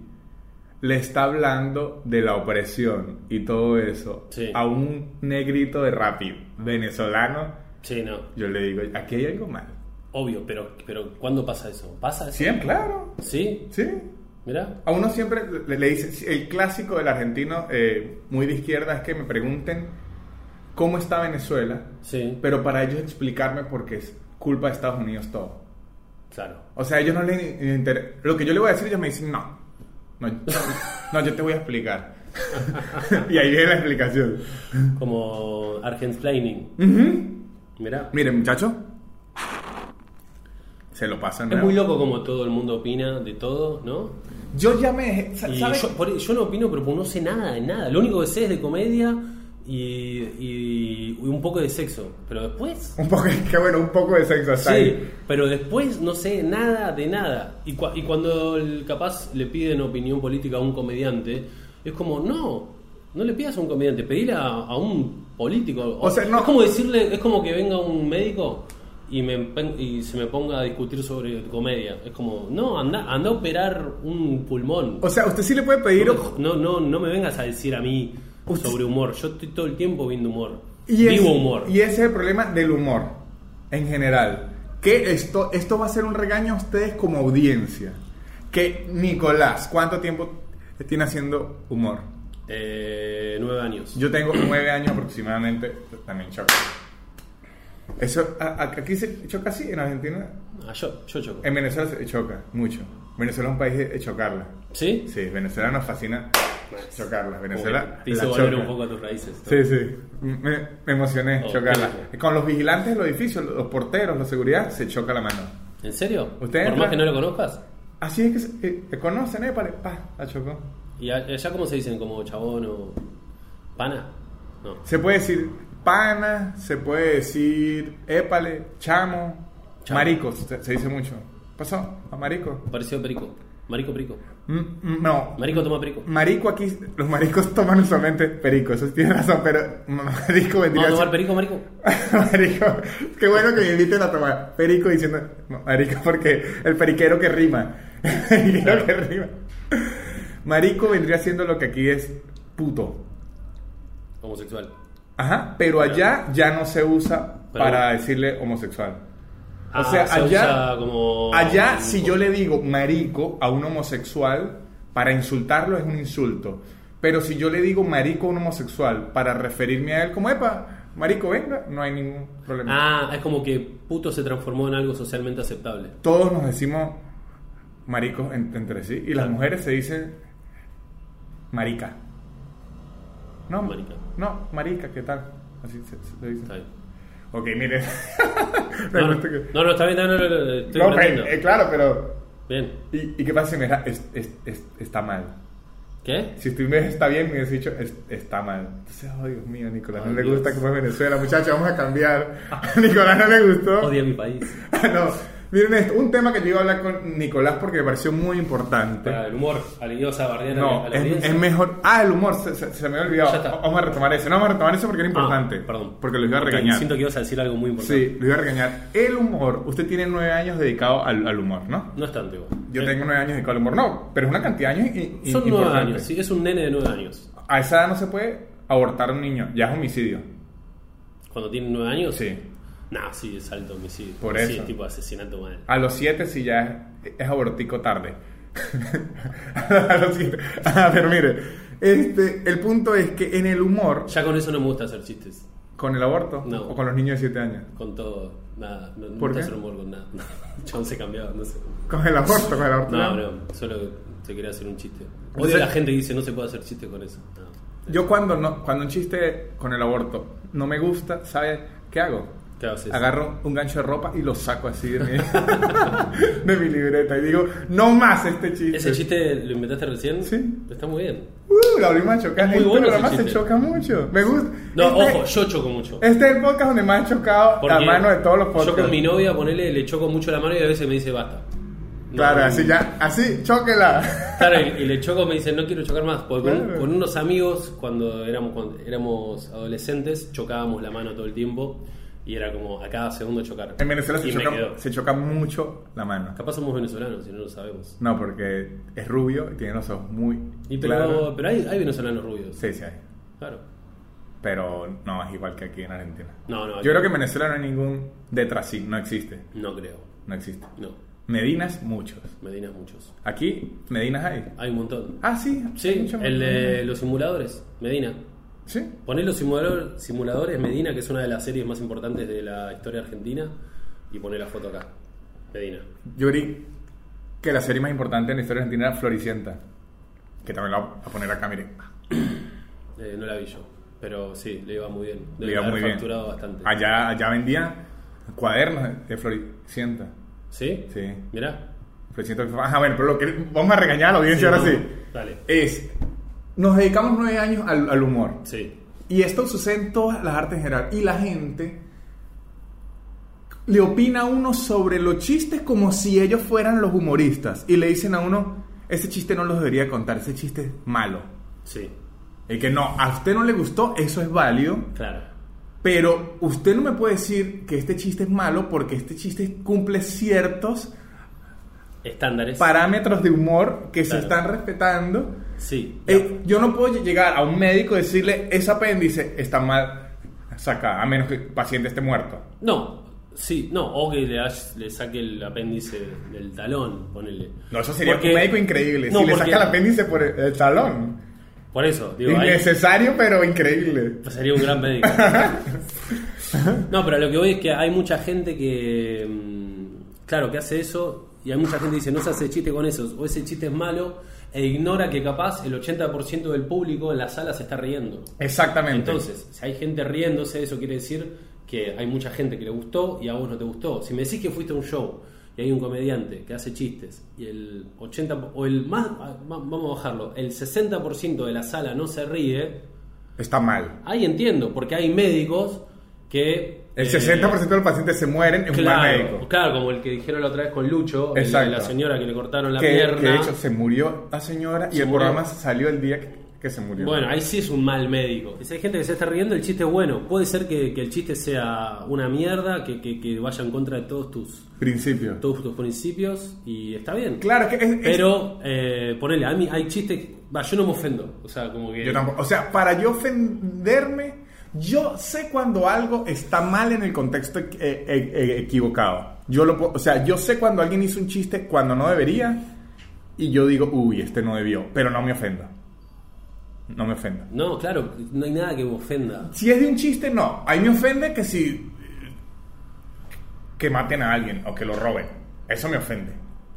le está hablando de la opresión y todo eso Sí. a un negrito de rapi venezolano, Sí, no. yo le digo, aquí hay algo mal. Obvio, pero, pero ¿cuándo pasa eso? ¿Pasa eso? Siempre, claro. ¿Sí? Sí. Mirá. A uno siempre le, le dice, el clásico del argentino eh, muy de izquierda es que me pregunten cómo está Venezuela, Sí, pero para ellos explicarme por qué es culpa de Estados Unidos todo. Claro. O sea, ellos no les interesa. Lo que yo le voy a decir, ellos me dicen, no. No, no yo te voy a explicar. y ahí viene la explicación. Como Argentplaining. Ujú. Mirá. Miren, muchachos. Se lo pasan. Es muy loco como todo el mundo opina de todo, ¿no? Yo ya me. Yo, por- yo no opino, pero no sé nada de nada. Lo único que sé es de comedia y, y- y un poco de sexo. Pero después. Un poco, qué bueno, un poco de sexo hasta Sí, ahí. pero después no sé nada de nada. Y, cua- y cuando el- capaz le piden opinión política a un comediante, es como, no, no le pidas a un comediante, pedile a, a un político. O sea, no- Es como decirle, es como que venga un médico y, me, y se me ponga a discutir sobre comedia. Es como, no, anda, anda a operar un pulmón. O sea, usted sí le puede pedir. No, no, no me vengas a decir a mí Usted- sobre humor. Yo estoy todo el tiempo viendo humor. Y es- Vivo humor. Y ese es el problema del humor, en general. Que esto, esto va a ser un regaño a ustedes como audiencia. Que Nicolás, ¿cuánto tiempo tiene haciendo humor? Eh, nueve años. Yo tengo nueve años aproximadamente, también choca. Eso, a- a- aquí se choca así, en Argentina. Ah, yo, yo choco. En Venezuela se choca mucho. Venezuela es un país de de chocarla. ¿Sí? Sí, Venezuela nos fascina chocarla. Venezuela Como que te hizo volver un poco a tus raíces. ¿no? Sí, sí. Me, me emocioné Oh, chocarla. qué Con los vigilantes de los edificios, los porteros, la seguridad, se choca la mano. ¿En serio? ¿Usted Por entra? más que no lo conozcas. Así es que se eh, se conocen, ¿eh? Pa, la chocó. ¿Y allá cómo se dicen? ¿Como chabón o pana? No. Se puede decir pana, se puede decir épale, chamo, Chamo. marico, se, se dice mucho. ¿Pasó? ¿A marico? Parecido a perico. Marico, perico. Mm, mm, no. Marico toma perico. Marico aquí, los maricos toman usualmente perico, eso tiene razón, pero marico vendría ¿Vamos a a tomar perico, marico? marico, qué bueno que me inviten a tomar perico diciendo marico porque el periquero que rima. Creo que rima. Marico vendría siendo lo que aquí es puto. Homosexual. Ajá, pero allá ya no se usa Pero- para decirle homosexual. O Ah, sea, se allá, como- allá si yo le digo marico a un homosexual, para insultarlo es un insulto. Pero si yo le digo marico a un homosexual para referirme a él como, epa, marico, venga, no hay ningún problema. Ah, es como que puto se transformó en algo socialmente aceptable. Todos nos decimos maricos en- entre sí y las mujeres se dicen marica. No, Marica. No, marica, ¿qué tal? Así se, se dice. Está bien. Ok, mire. No, no, no, no, está bien, no, no, no, estoy No, eh, claro, pero. Bien. ¿Y, y qué pasa si me da, es- es- es- está mal? ¿Qué? Si tú me está bien, me hubieras dicho es- está mal. Entonces, oh Dios mío, Nicolás, no le gusta como es Venezuela, muchachos, vamos a cambiar. A Nicolás no le gustó. Odia mi país. no, miren esto, un tema que yo iba a hablar con Nicolás porque me pareció muy importante. Para el humor, alineosa, bardear No, a la es, es mejor. Ah, el humor, se, se- se me había olvidado. Vamos a retomar eso. No, vamos a retomar eso porque era Ah, importante. perdón. Porque los iba a regañar. Siento que ibas a decir algo muy importante. Sí, lo iba a regañar. El humor, usted tiene nueve años dedicado al, al humor, ¿no? No es tanto igual. Yo Eh, tengo nueve años dedicado al humor. No, pero es una cantidad de años y, Son nueve años, sí, es un nene de nueve años. A esa edad no se puede abortar a un niño, ya es homicidio. Cuando tiene nueve años. Sí. Nah, sí, es alto homicidio. Por Sí, eso. es tipo asesinato mal. A los siete sí ya es, es abortico tarde. a los siete. Ah, pero mire, este, el punto es que en el humor, Ya con eso no me gusta hacer chistes. con el aborto No. o con los niños de siete años. Con todo, nada. No, no ¿Por me gusta qué? hacer humor con nada. Chabón se cambiaba, no sé. Con el aborto, con el aborto. No, no, solo se quería hacer un chiste. Odio Entonces- a la gente que dice no se puede hacer chiste con eso. No. Yo cuando no, cuando un chiste con el aborto no me gusta, ¿sabe qué hago? Agarro un gancho de ropa y lo saco así de mi, de mi libreta y digo, no más este chiste. ¿Ese chiste lo inventaste recién? Sí. Está muy bien. Uh, la prima choca. Muy Este bueno programa se choca mucho. Me gusta. No, Este- ojo, yo choco mucho. Este es el podcast donde más ha chocado Porque la mano de todos los podcasts. Yo con mi novia, ponele, le choco mucho la mano y a veces me dice basta. No, Claro, no, así ya, así, chóquela. Claro, y, y le choco me dice no quiero chocar más. Porque con- Claro. con, unos amigos, cuando éramos, cuando éramos adolescentes, chocábamos la mano todo el tiempo y era como a cada segundo chocar. En Venezuela se choca, se choca mucho la mano. Capaz somos venezolanos y no lo sabemos. No, porque es rubio y tiene los ojos muy Y pero, claros. pero hay, hay venezolanos rubios. Sí, sí hay. Claro. Pero no, es igual que aquí en Argentina. No, no. Yo creo que en Venezuela no hay ningún detrás sí, no existe. No creo. No existe. No. Medinas, muchos. Medinas muchos. Aquí, Medinas hay. Hay un montón. Ah, sí. Sí, el de los simuladores, Medina. Sí. Poné los simulador- simuladores Medina, que es una de las series más importantes de la historia argentina, y poné la foto acá. Medina. Yo que la serie más importante en la historia argentina era Floricienta. Que también la voy a poner acá, miren. Eh, no la vi yo, pero sí, le iba muy bien. Le iba muy bien. bastante. Allá, allá vendían cuadernos de Floricienta. ¿Sí? Sí. Mirá. Floricienta. Ajá, bueno, pero lo que vamos a regañar a la audiencia ahora sí. Dale. Es, nos dedicamos nueve años al, al humor. Sí. Y esto sucede en todas las artes en general. Y la gente le opina a uno sobre los chistes como si ellos fueran los humoristas. Y le dicen a uno, ese chiste no lo debería contar, ese chiste es malo. Sí. Y que no, a usted no le gustó, eso es válido. Claro. Pero usted no me puede decir que este chiste es malo porque este chiste cumple ciertos Estándares. parámetros de humor que se Claro. están respetando. Sí. Eh, yo no puedo llegar a un médico y decirle, ese apéndice está mal sacado, a menos que el paciente esté muerto. No. Sí, no, o que le, saque el apéndice del talón, ponele. No, eso sería Porque- un médico increíble. No, si le saca el apéndice por el, el talón. Por eso, digo, ahí- Innecesario, pero increíble. Sería un gran médico. no, pero lo que voy es que hay mucha gente que, mm, claro, que hace eso y hay mucha gente que dice no se hace chiste con eso o ese chiste es malo e ignora que capaz el 80% del público en la sala se está riendo. Exactamente. Entonces, si hay gente riéndose, eso quiere decir que hay mucha gente que le gustó y a vos no te gustó. Si me decís que fuiste a un show y hay un comediante que hace chistes y el 80 o el más ah, va- vamos a bajarlo, el 60% de la sala no se ríe, está mal. Ahí entiendo, porque hay médicos que. El eh, 60% de los pacientes se mueren en un mal médico. claro, como el que dijeron la otra vez con Lucho, el la señora que le cortaron la que, pierna. que de hecho se murió la señora y el murió. programa salió el día que, que se murió. Bueno, ahí sí es un mal médico. Si hay gente que se está riendo, el chiste es bueno. Puede ser que, que el chiste sea una mierda, que, que- vaya en contra de todos tus, Principio. todos tus principios y está bien. Claro, que es- es- Pero, eh, ponele, a mí hay chistes. Va, yo no me ofendo. O sea, como que. Yo tampoco. O sea, para yo ofenderme, yo sé cuando algo está mal en el contexto eh, eh, eh, equivocado. Yo lo, o sea, yo sé cuando alguien hizo un chiste cuando no debería y yo digo, uy, este no debió, pero no me ofenda. No me ofenda. No, claro, no hay nada que me ofenda. Si es de un chiste, no. Ahí me ofende que si que maten a alguien o que lo roben. Eso me ofende.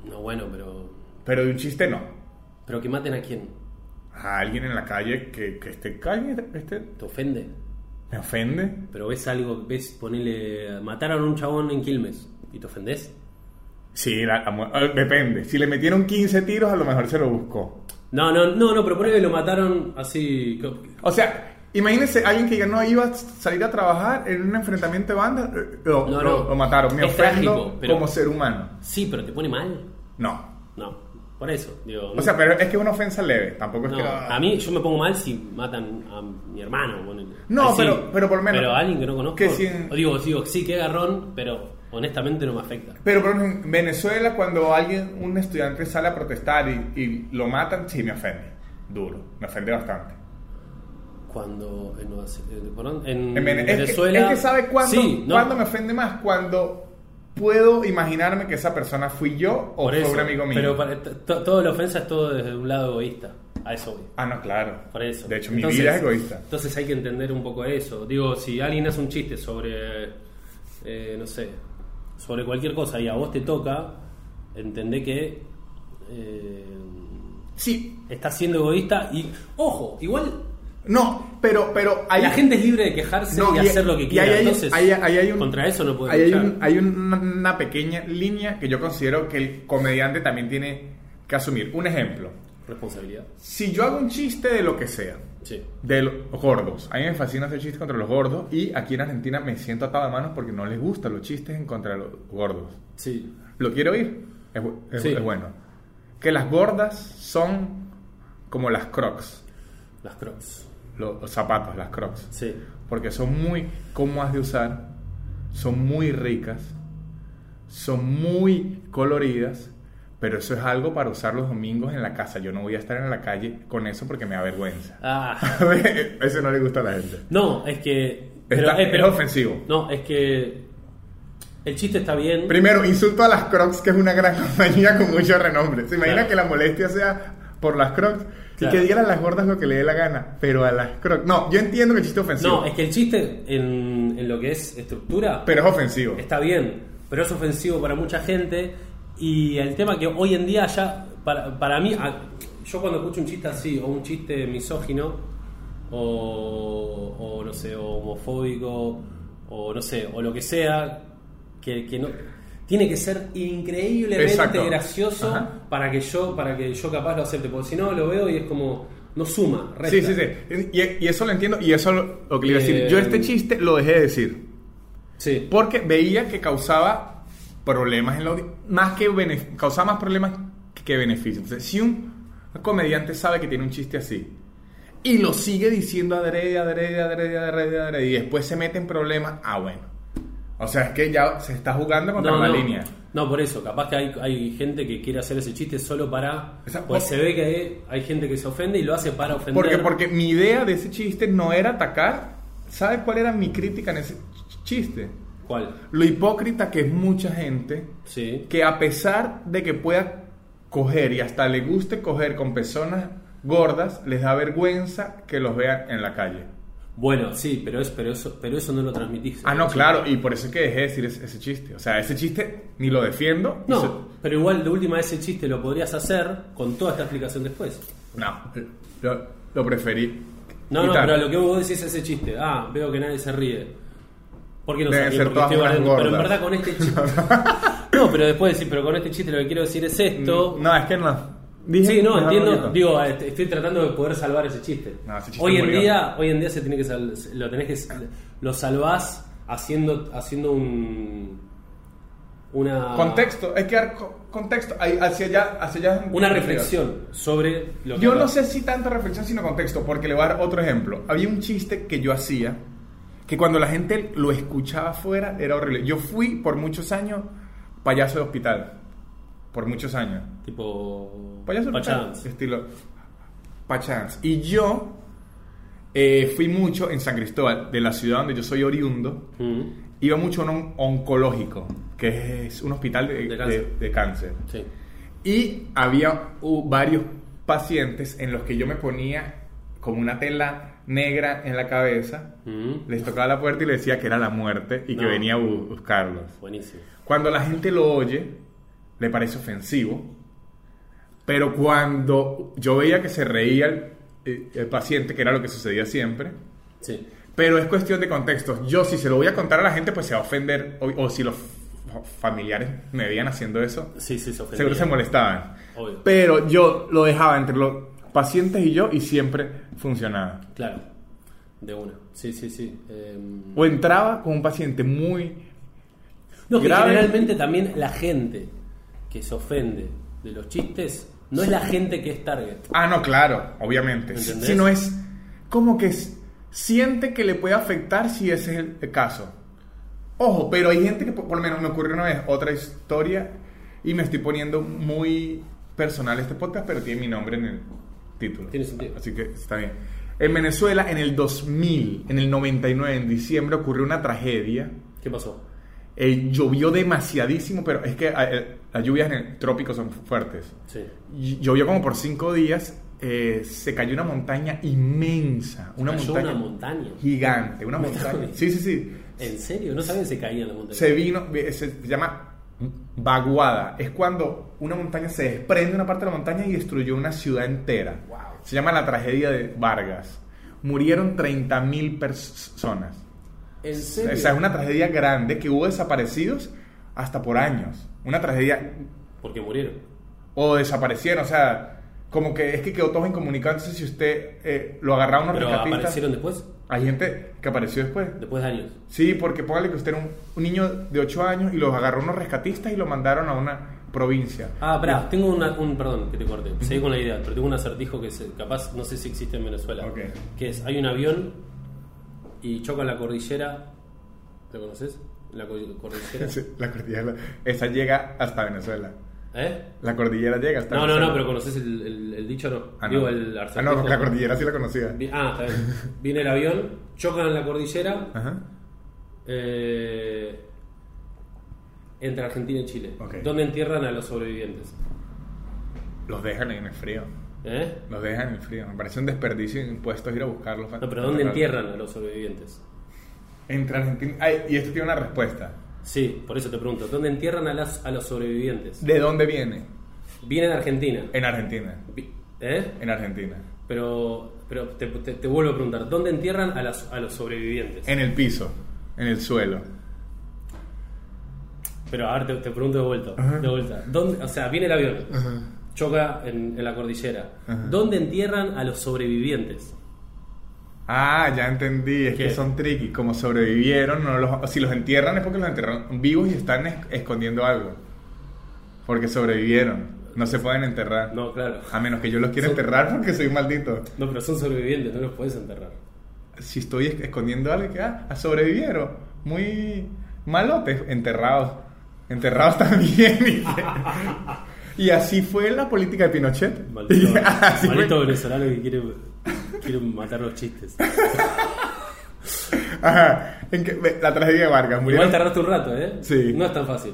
No, bueno, pero. Pero de un chiste no. Pero que maten a quién. A alguien en la calle que, que esté calle, este, ¿Te ofende? Me ofende. Pero ves algo, ves, ponele. Mataron a un chabón en Quilmes. ¿Y te ofendés? Sí, la- eh, depende. Si le metieron 15 tiros, a lo mejor se lo buscó. No, no, no, no, pero ponele que lo mataron así. co- O sea, imagínense alguien que ya no iba a salir a trabajar en un enfrentamiento de banda, eh, lo, No, lo- no. lo mataron. Me Es ofendo trágico, pero- como ser humano. Sí, pero te pone mal. No. No, por eso. Digo, O sea, pero es que es una ofensa leve. Tampoco es no, que. a mí yo me pongo mal si matan a mi hermano. No, pero- pero por lo menos- Pero a alguien que no conozco. que si en- o digo, digo, sí, que garrón, pero honestamente no me afecta. Pero por ejemplo, en Venezuela, cuando alguien, un estudiante sale a protestar y, y lo matan, sí me ofende. Duro. Me ofende bastante. Cuando en, eh, perdón, en En Vene- es que- Venezuela. Es que, sabe cuándo, Sí, no, cuándo me ofende más. Cuando puedo imaginarme que esa persona fui yo o fue un amigo mío. Pero para- to- to- toda la ofensa es todo desde un lado egoísta. A eso voy. Ah, no, claro. Por eso. De hecho, mi Entonces- vida es egoísta. Entonces hay que entender un poco eso. Digo, si alguien hace un chiste sobre, eh, no sé, sobre cualquier cosa y a vos te toca, entendé que eh, Sí. estás siendo egoísta y, ojo, igual No, pero, pero hay, la gente es libre de quejarse No, y, hacer lo que quiera. hay- Entonces, ahí hay un- contra eso no puede hay, un- hay una, pequeña línea que yo considero que el comediante también tiene que asumir. Un ejemplo. Responsabilidad. Si yo hago un chiste de lo que sea, Sí. de los gordos. A mí me fascina hacer chistes contra los gordos y aquí en Argentina me siento atado de manos porque no les gustan los chistes en contra de los gordos. Sí. ¿Lo quiero oír? Es, bu- es- Sí. es bueno. Que las gordas son como las crocs, Las crocs. Los, zapatos, las crocs. Sí. Porque son muy cómodas de usar, son muy ricas, son muy coloridas, pero eso es algo para usar los domingos en la casa. Yo no voy a estar en la calle con eso porque me da vergüenza. Ah. eso no le gusta a la gente. No, es que. Está- eh, es ofensivo. No, es que. El chiste está bien. Primero, insulto a las Crocs, que es una gran compañía con mucho renombre. ¿Se imagina Claro. que la molestia sea por las Crocs? Claro. Y que digan a las gordas lo que le dé la gana, pero a las Crocs... No, yo entiendo que el chiste es ofensivo, No, es que el chiste en, en lo que es estructura pero es ofensivo. está bien, pero es ofensivo para mucha gente. Y el tema que hoy en día ya, para, para mí, yo cuando escucho un chiste así, o un chiste misógino, o, o no sé, o homofóbico, o no sé, o lo que sea, que, que no. Tiene que ser increíblemente Exacto. gracioso Ajá. para que yo para que yo capaz lo acepte, porque si no lo veo y es como no suma, resta. Sí, sí, sí. Y, y eso lo entiendo, y eso lo, lo que le iba a decir. Eh, Yo este chiste lo dejé de decir, Sí. porque veía que causaba problemas en la más que causaba más problemas que beneficios. Entonces, si un comediante sabe que tiene un chiste así y lo sigue diciendo adrede, adrede, adrede, adrede, adrede, y después se mete en problemas, ah, bueno. O sea, es que ya se está jugando contra no, la no. línea. No, por eso, capaz que hay, hay gente que quiere hacer ese chiste solo para. Esa- Pues se ve que hay, gente que se ofende y lo hace para ofender. Porque, porque mi idea de ese chiste no era atacar. ¿Sabes cuál era mi crítica en ese ch- chiste? ¿Cuál? Lo hipócrita que es mucha gente Sí. que a pesar de que pueda coger y hasta le guste coger con personas gordas, les da vergüenza que los vean en la calle. Bueno, sí, pero, es, pero, eso, pero eso no lo transmitís. Ah, no, claro, y por eso es que dejé de decir ese, ese chiste. O sea, ese chiste ni lo defiendo. No, pero igual de última ese chiste lo podrías hacer con toda esta explicación después. no, lo, lo preferí. No, no, pero lo que vos decís es ese chiste. Ah, veo que nadie se ríe. ¿Por qué no se Deben ríe? ser Porque estoy bardeando. Pero en verdad con este chiste. no, pero después decir, pero con este chiste lo que quiero decir es esto. No, es que no. Dije- Sí, no, entiendo. Digo, est- estoy tratando de poder salvar ese chiste. No, ese chiste hoy en murió. día, hoy en día se tiene que sal- lo tenés que lo salvás haciendo haciendo un una Contexto, hay que dar co- contexto. Ahí, hacia allá, hacia allá. una reflexión sobre lo que Yo no sé si tanta reflexión, sino contexto, porque le voy a dar otro ejemplo. Había un chiste que yo hacía, que cuando la gente lo escuchaba afuera era horrible. Yo fui por muchos años payaso de hospital. Por muchos años. Tipo Payaso. Pachans. Estilo Pachans. Y yo eh, fui mucho en San Cristóbal, de la ciudad donde yo soy oriundo. Mm, Iba mucho a un oncológico, que es un hospital de, De cáncer. de- de cáncer. sí. Y había uh, varios pacientes en los que yo me ponía como una tela negra en la cabeza, Mm, les tocaba la puerta y les decía que era la muerte y que No. venía a bu- buscarlos. buenísimo. Cuando la gente lo oye, le parece ofensivo, pero cuando yo veía que se reía el, el paciente, que era lo que sucedía siempre, Sí. pero es cuestión de contextos. Yo si se lo voy a contar a la gente, pues se va a ofender, o, o si los familiares me veían haciendo eso, Sí, sí, se ofendía. seguro se molestaban. Obvio. Pero yo lo dejaba entre los pacientes y yo y siempre funcionaba. Claro. De una. Sí, sí, sí. Em, O entraba con un paciente muy... No, que grave. generalmente también la gente que se ofende de los chistes no es la gente que es target. Ah, no, claro, obviamente. ¿Entendés? Si no es como que siente que le puede afectar si ese es el, caso. Ojo, pero hay gente que por, por lo menos me ocurrió una vez otra historia y me estoy poniendo muy personal este podcast, pero tiene mi nombre en el título. Tiene sentido. Así que está bien. En Venezuela, en el 2000, en el 99, en diciembre, ocurrió una tragedia. ¿Qué pasó? Eh, llovió demasiadísimo, pero es que eh, las lluvias en el trópico son fuertes. Sí. Llovió como por cinco días. eh, se cayó una montaña inmensa. Una Cayó montaña, una montaña. gigante. Una montaña. Sí, sí, sí. ¿En serio? No que se caía en la montaña. Se vino, se llama vaguada. Es cuando una montaña se desprende una parte de la montaña y destruyó una ciudad entera. Wow. Se llama la tragedia de Vargas. Murieron 30.000 personas. ¿En O serio? sea, es una tragedia grande que hubo desaparecidos hasta por años. Una tragedia Porque murieron. o desaparecieron, o sea, como que es que quedó todo incomunicado. Si usted eh, lo agarraba unos Pero rescatistas, aparecieron después, hay gente que apareció después. después de años. Sí, porque póngale que usted era un, un niño de 8 años y los agarró unos rescatistas y lo mandaron a una provincia. Ah, espera, tengo una, un, perdón, que te corte, seguí con la idea, pero tengo un acertijo que se- capaz, no sé si existe en Venezuela, Ok. que es, hay un avión y choca la cordillera, ¿lo conoces? La co- cordillera. Sí, La cordillera, esa llega hasta Venezuela. ¿Eh? La cordillera llega hasta No, no, Venezuela. no, pero conoces el, el- el dicho, no. Ah, Digo, no. el Ah, no, la cordillera sí la conocía. Ah, está bien. Viene el avión, chocan en la cordillera, Ajá. eh, entre Argentina y Chile. ¿Dónde entierran a los sobrevivientes? Los dejan en el frío. ¿Eh? Los dejan en el frío. Me parece un desperdicio de impuestos ir a buscarlos. No, pero ¿dónde entierran a los sobrevivientes? Entre Argentina. Ay, y esto tiene una respuesta. Sí, por eso te pregunto, ¿dónde entierran a, las, a los sobrevivientes? ¿De dónde viene? Viene de Argentina. En Argentina. ¿Eh? En Argentina. Pero, pero te, te- te vuelvo a preguntar, ¿dónde entierran a, las, a los sobrevivientes? En el piso. En el suelo. Pero ahora te, te pregunto de vuelta. Ajá. De vuelta. ¿Dónde, o sea, viene el avión, choca en, en la cordillera. Ajá. ¿Dónde entierran a los sobrevivientes? Ah, ya entendí. Es ¿Qué? que son tricky. Como sobrevivieron, no los, si los entierran es porque los enterraron vivos y están es- escondiendo algo. Porque sobrevivieron. No se pueden enterrar. No, claro. A menos que yo los quiera Son- enterrar porque soy un maldito. No, pero son sobrevivientes, no los puedes enterrar. Si estoy es- escondiendo algo, que ah, sobrevivieron. Muy malotes. Enterrados. Enterrados también. y, así fue la política de Pinochet. Maldito, maldito venezolano que quiere, quiere matar los chistes. Ajá. En que- ve, la tragedia de Vargas. Igual tardaste un rato, ¿eh? Sí. No es tan fácil.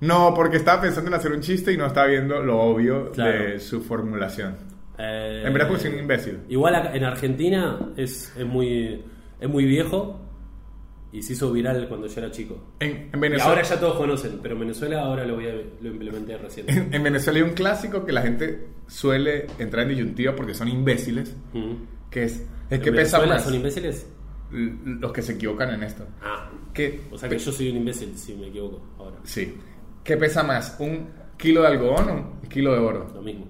No, porque estaba pensando en hacer un chiste y no estaba viendo lo obvio Claro. de su formulación. Eh, En verdad, porque soy un imbécil. Igual en Argentina es, es muy es muy viejo y se hizo viral cuando yo era chico. En, en Y Venezuela, ahora ya todos conocen, pero en Venezuela ahora lo voy a, lo implementé recién. en, en Venezuela hay un clásico que la gente suele entrar en disyuntiva porque son imbéciles, Mm. Que es, es ¿En que pesa Venezuela más son imbéciles? los que se equivocan en esto. Ah, ¿Qué, o sea que yo soy un imbécil si me equivoco ahora. Sí. ¿Qué pesa más? ¿Un kilo de algodón o un kilo de oro? Lo mismo.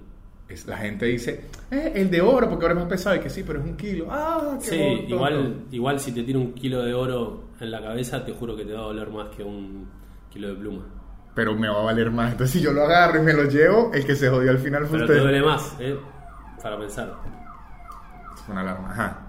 Es, la gente dice, eh, el de oro porque ahora es más pesado y que sí, pero es un kilo. Ah, qué Sí, igual, igual si te tira un kilo de oro en la cabeza, te juro que te va a doler más que un kilo de pluma. pero me va a valer más. Entonces, si yo lo agarro y me lo llevo, el que se jodió al final fue Pero te usted. duele más, ¿eh? Para pensar. Una alarma, ajá.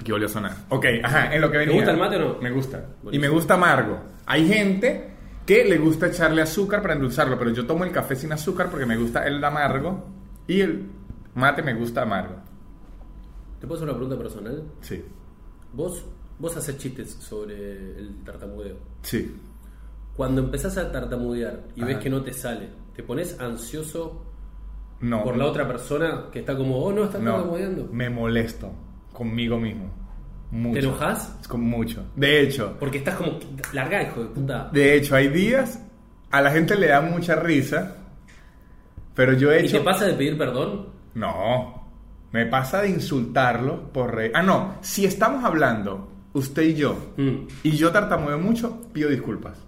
Aquí volvió a sonar. Ok, ajá, en lo que venía. gusta el mate o no? Me gusta. Y Buenísimo. me gusta amargo. Hay gente que le gusta echarle azúcar para endulzarlo, pero yo tomo el café sin azúcar porque me gusta el amargo y el mate me gusta amargo. ¿Te puedo hacer una pregunta personal? Sí, Vos, vos haces chistes sobre el tartamudeo. sí. Cuando empezás a tartamudear y ves Ajá. que no te sale, ¿te pones ansioso No. por la otra persona que está como, oh no, está No, tartamudeando? me molesto conmigo mismo. Mucho. ¿Te enojas? Es con mucho. De hecho, Porque estás como, larga, hijo de puta. de hecho, hay días a la gente le da mucha risa, pero yo he ¿Y hecho. te pasa de pedir perdón? No, me pasa de insultarlo por reír. Ah, no, si estamos hablando, usted y yo, Mm. y yo tartamudeo mucho, pido disculpas.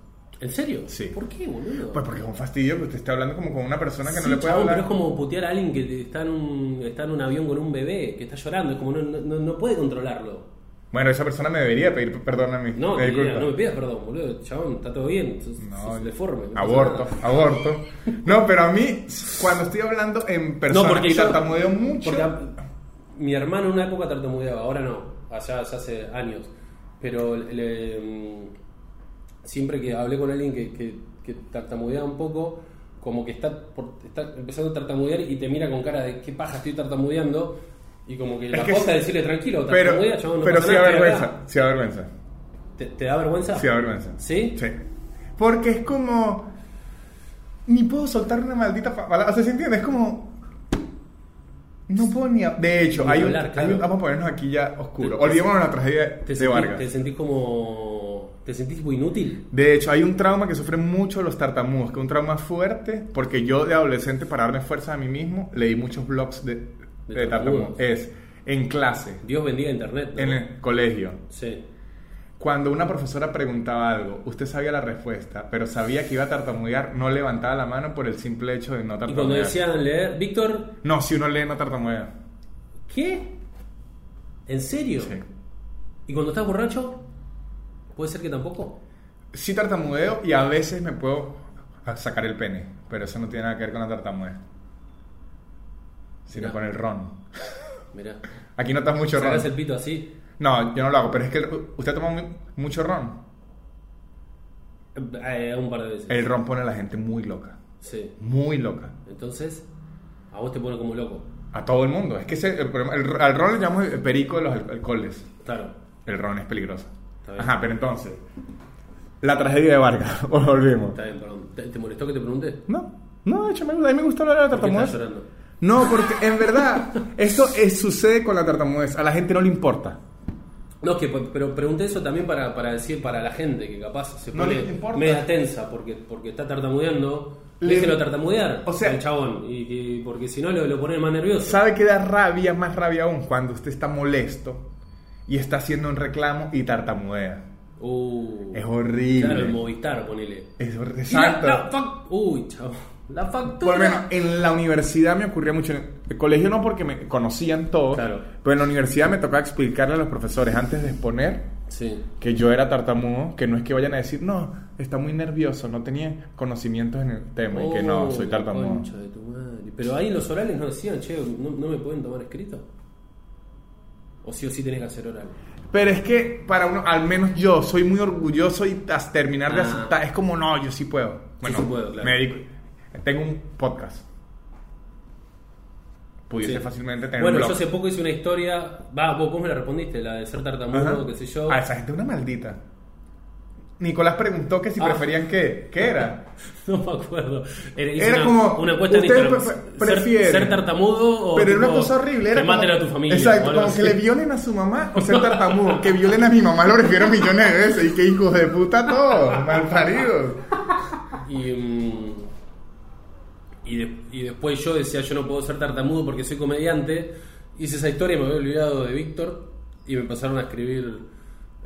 ¿En serio? Sí. ¿Por qué, boludo? Pues porque es un fastidio que usted esté hablando como con una persona que Sí, no le puede chabón, hablar. pero es como putear a alguien que está en, un, está en un avión con un bebé, que está llorando, es como no, no, no puede controlarlo. Bueno, esa persona me debería pedir perdón a mí. No, Me te diría, disculpa. no me pidas perdón, boludo, chabón, está todo bien, sos, No, sos deforme. no aborto, aborto. No, pero a mí, cuando estoy hablando en persona No, porque yo- tartamudeo mucho. Porque a- mi hermano en una época tartamudeaba, ahora no, allá ya hace años. Pero le- mm, siempre que hablé con alguien que, que, que tartamudeaba un poco, como que está, por- está empezando a tartamudear y te mira con cara de qué paja estoy tartamudeando. Y como que la cosa sí. es decirle tranquilo, pero tartamudea, chabón, no pero sí da vergüenza, acá". sí da vergüenza. ¿Te, te da vergüenza? Sí da vergüenza. ¿Sí? Sí. Porque es como. Ni puedo soltar una maldita pa- palabra. O sea, ¿se entiende? Es como. No puedo ni. De hecho, Ni hay un, hablar, hay claro. un- Vamos a ponernos aquí ya oscuro. Olvidémonos la tragedia ¿Te de sentís, Vargas. te sentís como. ¿Te sentís tipo inútil? De hecho, hay un trauma que sufren mucho los tartamudos, que es un trauma fuerte, porque yo de adolescente, para darme fuerza a mí mismo, leí muchos blogs de, De de tartamudos. tartamudos. Es en clase, Dios bendiga internet. ¿no? en el colegio. Sí. Cuando una profesora preguntaba algo, usted sabía la respuesta, pero sabía que iba a tartamudear, no levantaba la mano por el simple hecho de no Y cuando tartamudear. decían leer, Víctor, No, si uno lee, no tartamudea. ¿qué? ¿En serio? Sí. ¿Y cuando estás borracho? ¿Puede ser que tampoco? Sí tartamudeo y a veces me puedo sacar el pene, pero eso no tiene nada que ver con la tartamudez. Sino Mirá. con el ron. Mirá. Aquí notas mucho ron. El pito así. No, yo no lo hago, pero es que usted toma mu- mucho ron. Eh, un par de veces. El ron pone a la gente muy loca. Sí. Muy loca. Entonces, a vos te pone como loco. A todo el mundo. Es que ese- el, al ron le llamamos el perico de los al- alcoholes. Claro. El ron es peligroso. Ajá, pero entonces. La tragedia de Vargas. Volvemos. Está bien, perdón. ¿Te, te molestó que te pregunté? No, no, de hecho, me gusta. A mí me gusta hablar de la ¿Por qué tartamudez. estás? No, porque en verdad, esto es- sucede con la tartamudez. A la gente no le importa. No, que, pero pregunté eso también para, para decir para la gente que capaz se No pone media tensa porque, porque está tartamudeando. Le- Déjelo tartamudear, O sea- el chabón. Y, y- porque si no lo, lo pone más nervioso. ¿Sabe qué da rabia, más rabia aún? Cuando usted está molesto y está haciendo un reclamo y tartamudea. Uh, Es horrible. Claro, el Movistar, ponele. Es horrible. La- Exacto. la fac- Uy, chavo. La factura. Por lo menos en la universidad me ocurría mucho. En el colegio no porque me conocían todos, Claro. pero en la universidad me tocaba explicarle a los profesores antes de exponer Sí. que yo era tartamudo, que no es que vayan a decir, no, está muy nervioso, no tenía conocimientos en el tema y que no, Oh, soy la tartamudo. de tu madre. Pero ahí en los orales no decían, che, no, no me pueden tomar escrito. O sí o sí tenés que hacer oral. Pero es que para uno, al menos yo, soy muy orgulloso y tras terminar de Ah. aceptar, es como, no, yo sí puedo. Bueno, sí puedo, claro. me dedico, tengo un podcast. Pudiese Sí. fácilmente tener Bueno, un yo blog. hace poco hice una historia. Va, vos, vos me la respondiste, la de ser tartamudo, Ajá. qué sé yo. Ah, esa gente es una maldita. Nicolás preguntó que si Ah. preferían qué. ¿Qué era? No me acuerdo. Era, hice Era una, como, una encuesta en ¿ustedes Instagram. pre- Ser- tartamudo o. Pero era una cosa horrible. Era que maten a tu familia. Exacto, como que le violen a su mamá o ser tartamudo. que violen a mi mamá lo prefiero millones de veces. Y que hijos de puta todos, malparidos. Y, mm, y, de- y después yo decía, yo no puedo ser tartamudo porque soy comediante. Hice esa historia, me había olvidado de Víctor. Y me empezaron a escribir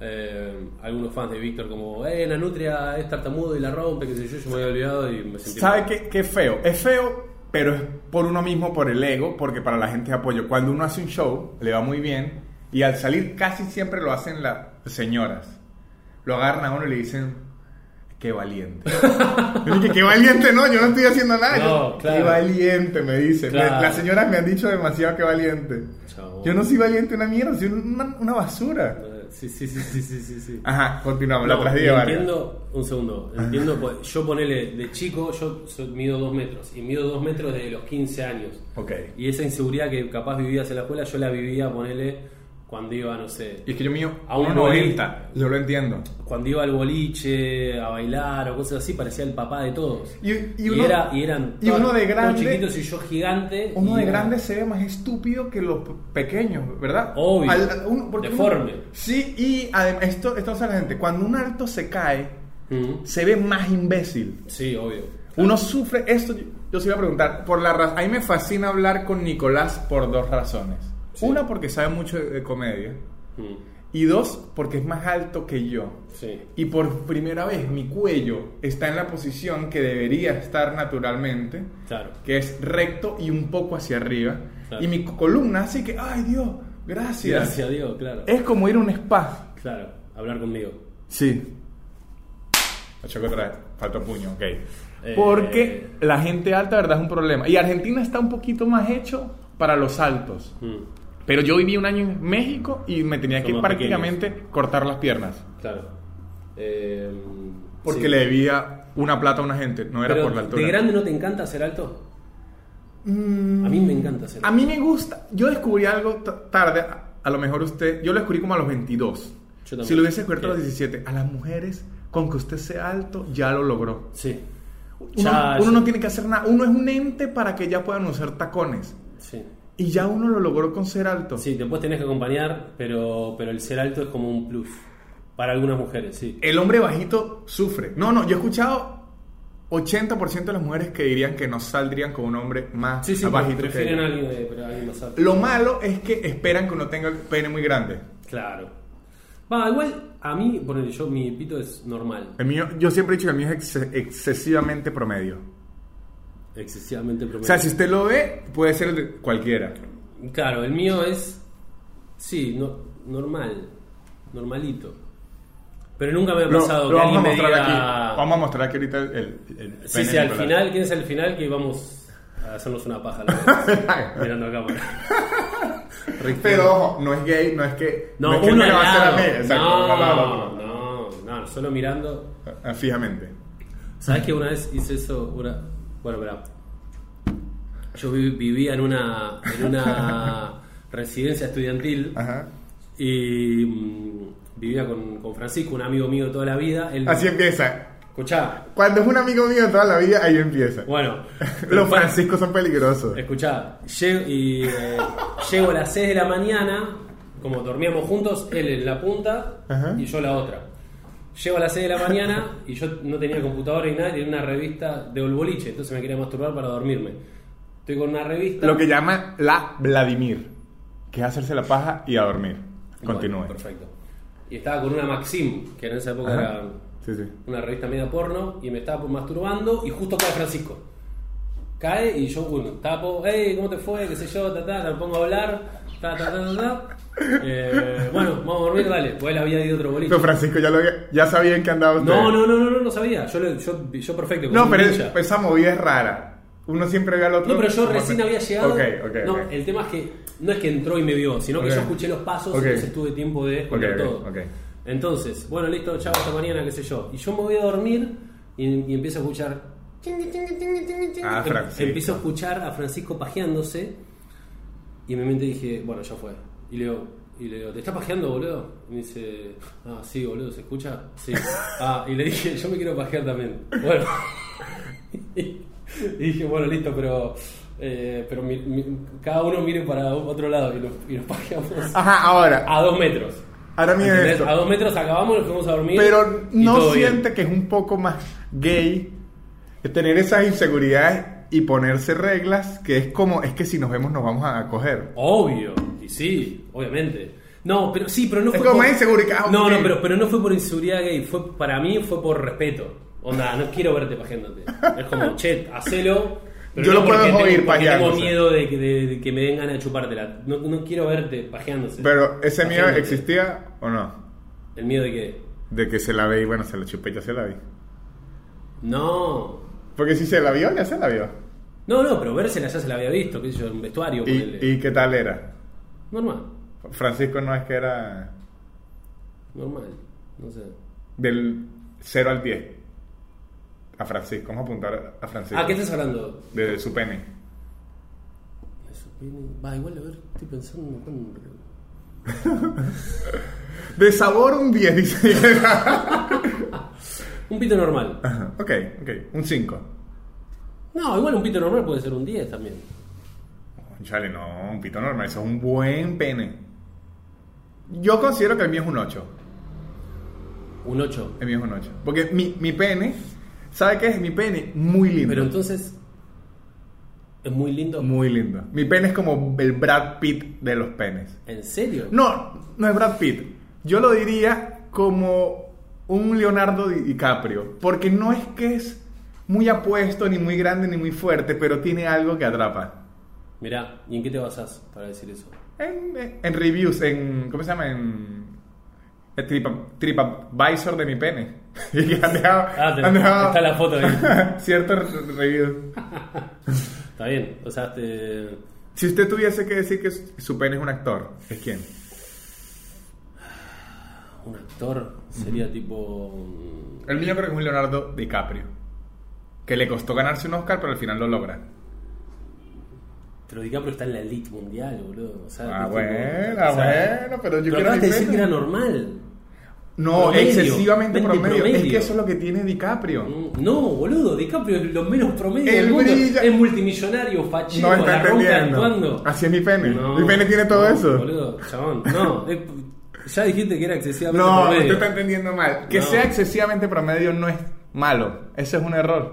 eh, algunos fans de Víctor como, eh, la nutria es tartamudo y la rompe, qué sé yo. Yo me había olvidado y me sentí... ¿Sabe mal. qué, qué feo? Es feo, pero es por uno mismo, por el ego, porque para la gente es apoyo. Cuando uno hace un show, le va muy bien, y al salir casi siempre lo hacen las señoras. Lo agarran a uno y le dicen, qué valiente. yo dije, qué valiente, no, yo no estoy haciendo nada. No, claro. Qué valiente, me dice. Me- Claro. las señoras me han dicho demasiado que valiente. Yo no soy valiente una mierda, soy una, una basura. Sí, sí, sí, sí, sí, sí. sí. Ajá, continuamos, la No, tragedia Vargas. entiendo, un segundo, entiendo, pues, yo ponele de chico, yo so- mido dos metros, y mido dos metros desde los 15 años. Ok. Y esa inseguridad que capaz vivías en la escuela, yo la vivía, ponele, cuando iba, no sé, Y es que yo mío A un 1.90, yo lo entiendo. cuando iba al boliche a bailar o cosas así, parecía el papá de todos. Y- y uno- era, y eran y uno de todos grande- chiquitos y yo gigante. Uno de grande se ve más estúpido que los pe- pequeños, ¿verdad? Obvio. uno- porque uno- Deforme. sí, y además, esto, esto hace la gente. Cuando un alto se cae, se ve más imbécil. Sí, obvio. Uno sufre esto. yo- Yo se iba a preguntar, por la a mí me fascina hablar con Nicolás por dos razones. Sí. Una, porque sabe mucho de, comedia. Mm, Y dos, porque es más alto que yo. Sí. Y por primera vez mi cuello está en la posición que debería estar naturalmente, Claro. que es recto y un poco hacia arriba. Claro. Y mi columna así que, ay Dios, gracias. Gracias a Dios, claro. Es como ir a un spa. Claro, hablar conmigo. Sí. Choco otra vez. Falta puño, ok. Eh, Porque la gente alta, ¿verdad? Es un problema. Y Argentina está un poquito más hecho para los altos. Mm, Pero yo viví un año en México y me tenía Son que prácticamente cortar las piernas. Claro. Eh, Porque sí. le debía una plata a una gente, no era Pero, por la altura. ¿De grande no te encanta ser alto? Mm, A mí me encanta ser A alto. mí me gusta. Yo descubrí algo tarde. A, a lo mejor usted. Yo lo descubrí como a los 22. Yo también. Si lo hubiese descubierto a los ¿Qué? 17, a las mujeres, con que usted sea alto, ya lo logró. Sí. Uno, Ya, uno ya. no tiene que hacer nada. Uno es un ente para que ya puedan usar tacones. Sí. Y ya uno lo logró con ser alto. Sí, después tenés que acompañar, pero, pero el ser alto es como un plus. Para algunas mujeres, sí. El hombre bajito sufre. No, no, yo he escuchado 80% de las mujeres que dirían que no saldrían con un hombre más Sí, sí, bajito que a alguien, eh, pero a alguien más alto. Lo malo es que esperan que uno tenga el pene muy grande. Claro. Va, igual a mí, ponele yo, mi pito es normal. El mío, yo siempre he dicho que el mío es ex- excesivamente promedio. Excesivamente O promedio. sea, si usted lo ve, puede ser el de cualquiera. Claro, el mío es. Sí, no, normal. Normalito. Pero nunca me ha Lo, pasado lo que vamos a me mostrar diga. aquí. Vamos a mostrar aquí ahorita el, el Sí, pene sí, de al final, ¿quién es el final? Que vamos a hacernos una paja dos, mirando a cámara. Pero ojo, no es gay, no es que. No, es que uno me al lo va a hacer a lado. mí. Exacto, uno al lado, No, no, no, solo mirando. Ah, Fijamente. ¿Sabes que una vez hice eso? Una... Bueno, verá. Yo vi- vivía en una, en una residencia estudiantil Ajá. y mm, vivía con, con Francisco, un amigo mío de toda la vida. Él, Así empieza. Escuchá, Cuando es un amigo mío de toda la vida, ahí empieza. bueno. Los franciscos son peligrosos. Escuchá, llego, y, eh, llego a las 6 de la mañana, como dormíamos juntos, él en la punta Ajá. y yo la otra. Llego a las 6 de la mañana y yo no tenía computadora ni nada, tenía una revista de boliche, entonces me quería masturbar para dormirme. Estoy con una revista. Lo que llama la Vladimir, que es hacerse la paja y a dormir. Bueno, Continúe. perfecto. Y estaba con una Maxim, que en esa época Ajá. era Sí, sí. una revista media porno, y me estaba masturbando y justo cae Francisco. Cae y yo, bueno, tapo, hey, ¿cómo te fue? ¿Qué sé yo? Ta, ta, me pongo a hablar, ta, ta, ta. Eh, bueno, vamos a dormir, dale. Pues él había ido a otro boliche. Pero Francisco ya, lo ya sabía en qué andaba usted. No, no, no, no, no, no sabía. Yo, yo, yo perfecto. No, pero es- esa movida es rara. Uno siempre ve al otro. No, pero yo recién que- había llegado. Ok, ok. no, ok. el tema es que no es que entró y me vio, sino que yo escuché los pasos y entonces tuve tiempo de escuchar todo. Entonces, bueno, listo, chao, hasta mañana, qué sé yo. Y yo me voy a dormir y, y empiezo a escuchar. Ah, Em- Francisco. Empiezo a escuchar a Francisco pajeándose y en mi mente dije, bueno, ya fue. Y le digo, y le digo, ¿te estás pajeando, boludo? Y me dice, ah, sí, boludo, ¿se escucha? Sí. Ah, y le dije, yo me quiero pajear también. Bueno. y dije, bueno, listo, pero. eh, pero mi- mi- cada uno mire para otro lado y nos, y nos pajeamos Ajá, ahora. a dos metros. Ahora mire ¿Entendés? esto. A dos metros acabamos, nos fuimos a dormir. Pero no bien. siente que es un poco más gay tener esas inseguridades y ponerse reglas que es como, es que si nos vemos nos vamos a coger. Obvio, y sí, obviamente. No, pero sí, pero no Es fue como por... inseguridad, No, no, pero, pero no fue por inseguridad gay, fue para mí fue por respeto. Onda, no quiero verte pajeándote. Es como, che, hacelo. Pero Yo no lo puedo porque oír tengo, porque tengo pajeándose. miedo de que, de- de que me den ganas de chupártela. No, no quiero verte pajeándose. Pero ese miedo existía o no? ¿El miedo de qué? De que se la ve y bueno, se la chupé, yo se la vi. No. Porque si se la vio, ya se la vio. No, no, pero vérsela ya se la había visto, qué sé yo, en vestuario. ¿Y. ¿Y qué tal era? Normal, Francisco no es que era normal. No sé. del 0 al 10. A Francisco, vamos a apuntar a Francisco. Ah, ¿qué estás hablando? De su pene. De su pene. Va, igual, a ver, estoy pensando. ¿cuándo? De sabor un 10, dice. Un pito normal. Ajá, ok, ok. Un 5. No, igual un pito normal puede ser un 10 también. Chale, no, un pito normal, eso es un buen pene. Yo considero que el mío es un 8. Un 8. El mío es un 8. Porque mi, mi pene, ¿sabe qué es? Mi pene, muy lindo. Pero entonces. Es muy lindo. Muy lindo. Mi pene es como el Brad Pitt de los penes. ¿En serio? No, no es Brad Pitt. Yo lo diría como un Leonardo Di- DiCaprio. Porque no es que es muy apuesto, ni muy grande, ni muy fuerte, pero tiene algo que atrapa. Mirá, ¿y en qué te basás para decir eso? En, en- en reviews, en. ¿Cómo se llama? En. el Tripa- TripAdvisor de mi pene. Y han dejado- Ah, te- han dejado está la foto ahí. Ciertos re- reviews. Está bien, o sea, te... Si usted tuviese que decir que su su pene es un actor, ¿es quién? un actor sería tipo... El mío creo que es un Leonardo DiCaprio. Que le costó ganarse un Oscar, pero al final lo logra. Pero DiCaprio está en la elite mundial, boludo. O sea, Ah, bueno, sea, bueno, pero yo quiero acabas de decir que era normal. No, Promedio. excesivamente promedio. Es que eso es lo que tiene DiCaprio. Mm, No, boludo, DiCaprio es lo menos promedio Él del mundo. brilla- Es multimillonario, fachero, No está la entendiendo. actuando. Así es mi pene. No, mi pene tiene todo no, eso. Boludo, chabón. No, es- ya dijiste que era excesivamente No, promedio. usted está entendiendo mal. Que No. sea excesivamente promedio no es malo. Ese es un error.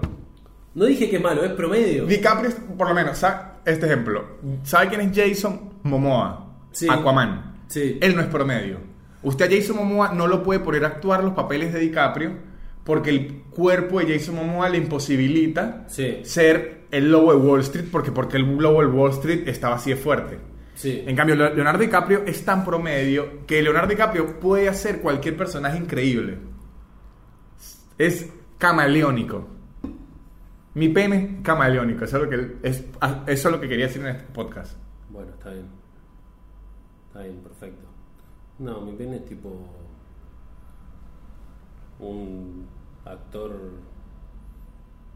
No dije que es malo, es promedio. DiCaprio, es- por lo menos, este ejemplo. ¿Sabe quién es Jason Momoa? Sí. Aquaman. Sí. Él no es promedio. Usted a Jason Momoa no lo puede poner a actuar los papeles de DiCaprio porque el cuerpo de Jason Momoa le imposibilita Sí. ser el lobo de Wall Street porque, porque el lobo de Wall Street estaba así de fuerte. Sí. En cambio, Le- Leonardo DiCaprio es tan promedio que Leonardo DiCaprio puede hacer cualquier personaje increíble. Es camaleónico. Mi pene es camaleónico. Eso es lo que, es, eso es lo que quería decir en este podcast. Bueno, está bien. Está bien, perfecto. No, mi pene es tipo. Un actor.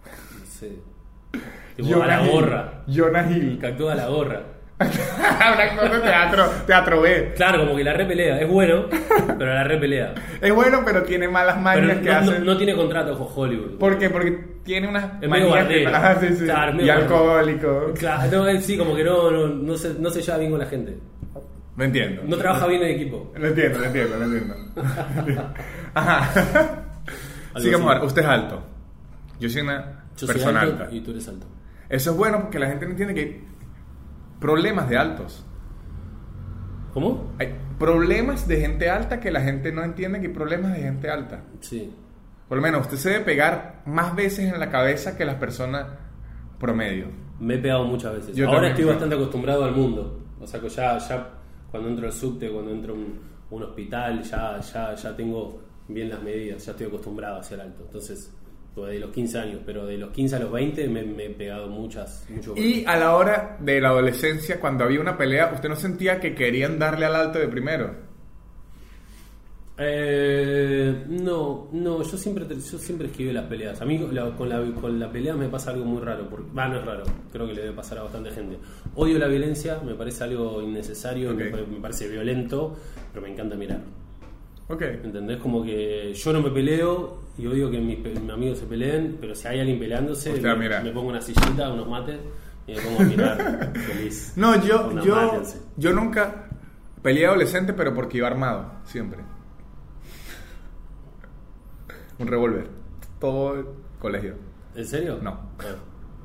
No sé. Tipo a la Hill. gorra. Jonah Hill. Que actúa a la gorra. Un actor de teatro, teatro B. Claro, como que la repelea. Es bueno, pero la repelea. Es bueno, pero tiene malas mañas no, que no- hacen. no tiene contrato con Hollywood. ¿Por qué? Porque tiene unas Es manías que- bardero. Ah, sí, sí. Claro, y alcohólico. Claro, no, él sí, como que no, no, no, se, no se lleva bien con la gente. Lo entiendo. No trabaja bien en equipo. Lo entiendo, lo entiendo, lo entiendo. Ajá. Sigamos a ver, usted es alto. Yo soy una Yo soy persona alto alta. y tú eres alto. Eso es bueno porque la gente no entiende que problemas de altos. ¿Cómo? Hay problemas de gente alta que la gente no entiende que hay problemas de gente alta. Sí. Por lo menos usted se debe pegar más veces en la cabeza que las personas promedio. Me he pegado muchas veces. Yo Ahora también. estoy bastante acostumbrado al mundo. O sea que ya, ya cuando entro al subte, cuando entro a un, un hospital, ya, ya, ya tengo bien las medidas, ya estoy acostumbrado a ser alto. Entonces, pues, de los 15 años, pero de los 15 a los 20 me, me he pegado muchas, Y a la hora de la adolescencia, cuando había una pelea, usted no sentía que querían darle al alto de primero. Eh, no, no, yo siempre, yo siempre esquivé las peleas. A mí con la, con, la, con la pelea me pasa algo muy raro. Porque, va, no es raro, creo que le debe pasar a bastante gente. Odio la violencia, me parece algo innecesario, Ok. me, me parece violento, pero me encanta mirar. Ok. ¿Entendés? Como que yo no me peleo y odio que mis, mis amigos se peleen, pero si hay alguien peleándose, me, pongo una sillita, unos mates y me pongo a mirar feliz. No, yo, yo, yo nunca peleé adolescente, pero porque iba armado, siempre. Un revólver. Todo el colegio. ¿En serio? No. Ah.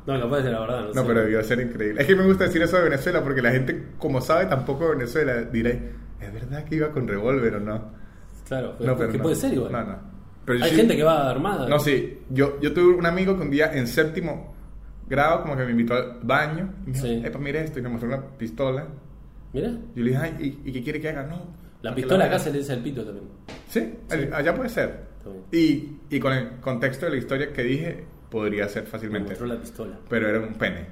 No, capaz de la verdad, no, No, sé. pero debió ser increíble. Es que me gusta decir eso de Venezuela porque la gente, como sabe tampoco de Venezuela, diré, ¿es verdad que iba con revólver o no? Claro, pero, No, pero que no. puede ser igual. No, no. Pero Hay sí- gente que va armada. No, sí. Yo, yo tuve un amigo que un día en séptimo grado como que me invitó al baño y me dijo, Sí. epa, mira esto, y me mostró una pistola. Mira, yo le dije, ay, ¿y, y qué quiere que haga? No. la pistola haga". acá se le dice al pito también. Sí, allá puede ser. Y, y con el contexto de la historia que dije, podría ser Me fácilmente. mostró la pistola. Pero era un pene.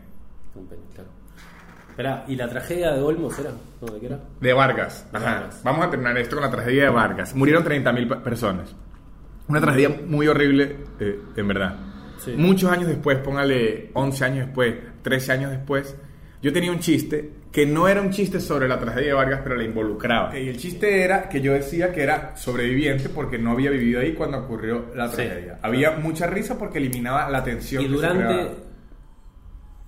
Un pene, claro. Esperá, ¿y la tragedia de Olmos era? ¿No, ¿De qué era? De Vargas. Ajá. Vargas. Vamos a terminar esto con la tragedia de Vargas. Murieron 30.000 pe- personas. Una tragedia muy horrible, eh, en verdad. Sí. Muchos años después, póngale 11 años después, 13 años después, yo tenía un chiste que no era un chiste sobre la tragedia de Vargas, pero la involucraba. Y el chiste era que yo decía que era sobreviviente porque no había vivido ahí cuando ocurrió la Sí. tragedia. Había mucha risa porque eliminaba la tensión. Y que durante, creaba.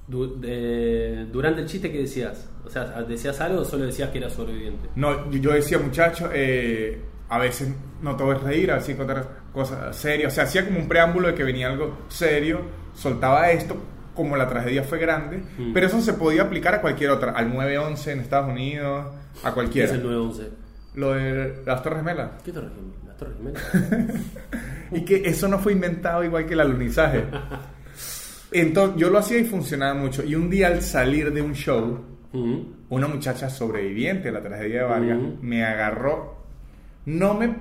du- de- durante el chiste, ¿qué decías? O sea, ¿decías algo o solo decías que era sobreviviente? No, yo- decía, muchacho, eh, a veces no todo es reír, a veces que contar cosas serias. O sea, hacía como un preámbulo de que venía algo serio, soltaba esto, como la tragedia fue grande, Mm. pero eso se podía aplicar a cualquier otra, al 911 en Estados Unidos, a ¿Qué es el 911? Lo de las Torres Gemelas. ¿Qué torre gemela? ¿Las torres gemelas? Y que eso no fue inventado igual que el alunizaje. Entonces, yo lo hacía y funcionaba mucho. Y un día al salir de un show, una muchacha sobreviviente de la tragedia de Vargas me agarró, no me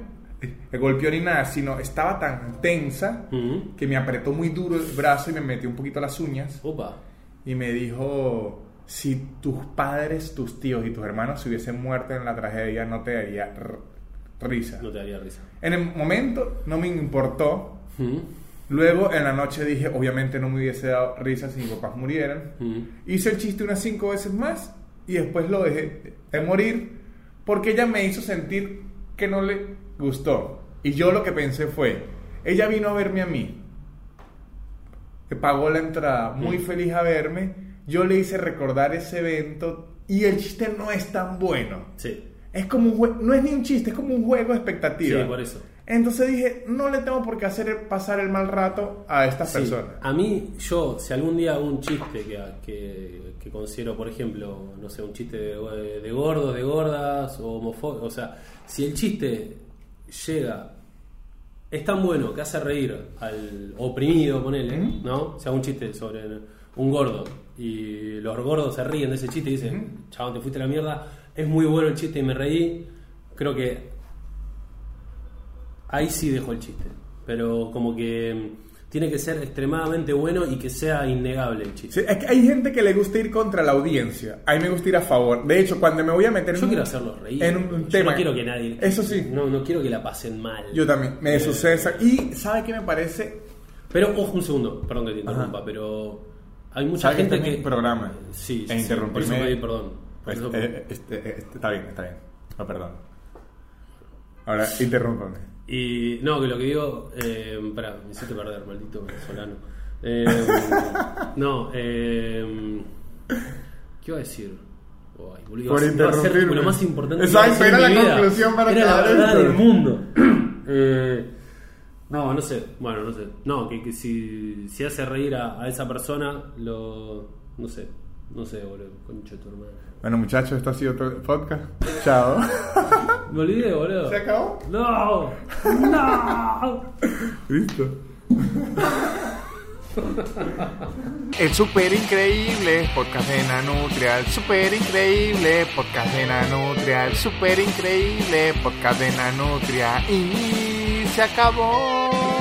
golpeó ni nada, sino estaba tan tensa Mm. que me apretó muy duro el brazo y me metió un poquito las uñas Opa. y me dijo, si tus padres, tus tíos y tus hermanos se hubiesen muerto en la tragedia, no te daría risa. No te daría risa. En el momento no me importó. Mm. Luego en la noche dije, obviamente no me hubiese dado risa si mis papás murieran. Mm. Hice el chiste unas cinco veces más y después lo dejé de morir porque ella me hizo sentir que no le gustó. Y yo lo que pensé fue, ella vino a verme a mí, que pagó la entrada, muy Mm. feliz a verme, yo le hice recordar ese evento y el chiste no es tan bueno. Sí. Es como un jue- no es ni un chiste, es como un juego de expectativa. Sí, por eso. Entonces dije, no le tengo por qué hacer pasar el mal rato a estas Sí. personas. A mí, yo, si algún día hago un chiste que, que, que considero, por ejemplo, no sé, un chiste de, de gordos, de gordas, o homofóbicos, o sea, si el chiste llega, es tan bueno que hace reír al oprimido, ponele, Ujú. ¿no? Si hago un chiste sobre un gordo y los gordos se ríen de ese chiste y dicen, chabón, te fuiste a la mierda, es muy bueno el chiste y me reí, creo que ahí sí dejo el chiste. Pero como que mm, tiene que ser extremadamente bueno y que sea innegable el chiste. Sí, es que hay gente que le gusta ir contra la audiencia. A mí me gusta ir a favor. De hecho, cuando me voy a meter en Yo un, quiero hacerlos reír. en un Yo tema. no quiero que nadie. Eso sí. No, no quiero que la pasen mal. Yo también. Me Eh, sucede. esa- Y ¿sabe qué me parece? Pero, ojo un segundo, perdón que te interrumpa, pero hay mucha ¿Sabe que gente este que. programa? Sí, E sí, interrumpirme- Por eso perdón. Por Pues, eso- eh, este, eh, este, está bien, está bien. No, perdón. Ahora, interrúmpame. Y no, que lo que digo. Eh, pará, me hiciste perder, maldito venezolano. Eh, no, eh, ¿qué iba a decir? Ay, boludo, Por interrumpirme. lo más importante Exacto, era la vida. conclusión para Era la verdad esto. del mundo. Eh, no, no sé. Bueno, no sé. No, que, que si, si hace reír a, a esa persona, lo. No sé. No sé, boludo. Concha de tu. Bueno, muchachos, esto ha sido todo el podcast. Chao. Me olvidé, boludo. ¿Se acabó? ¡No! ¡No! Listo. El super increíble podcast de Nanutria, el super increíble podcast de Nanutria, el super increíble podcast de Nanutria y se acabó.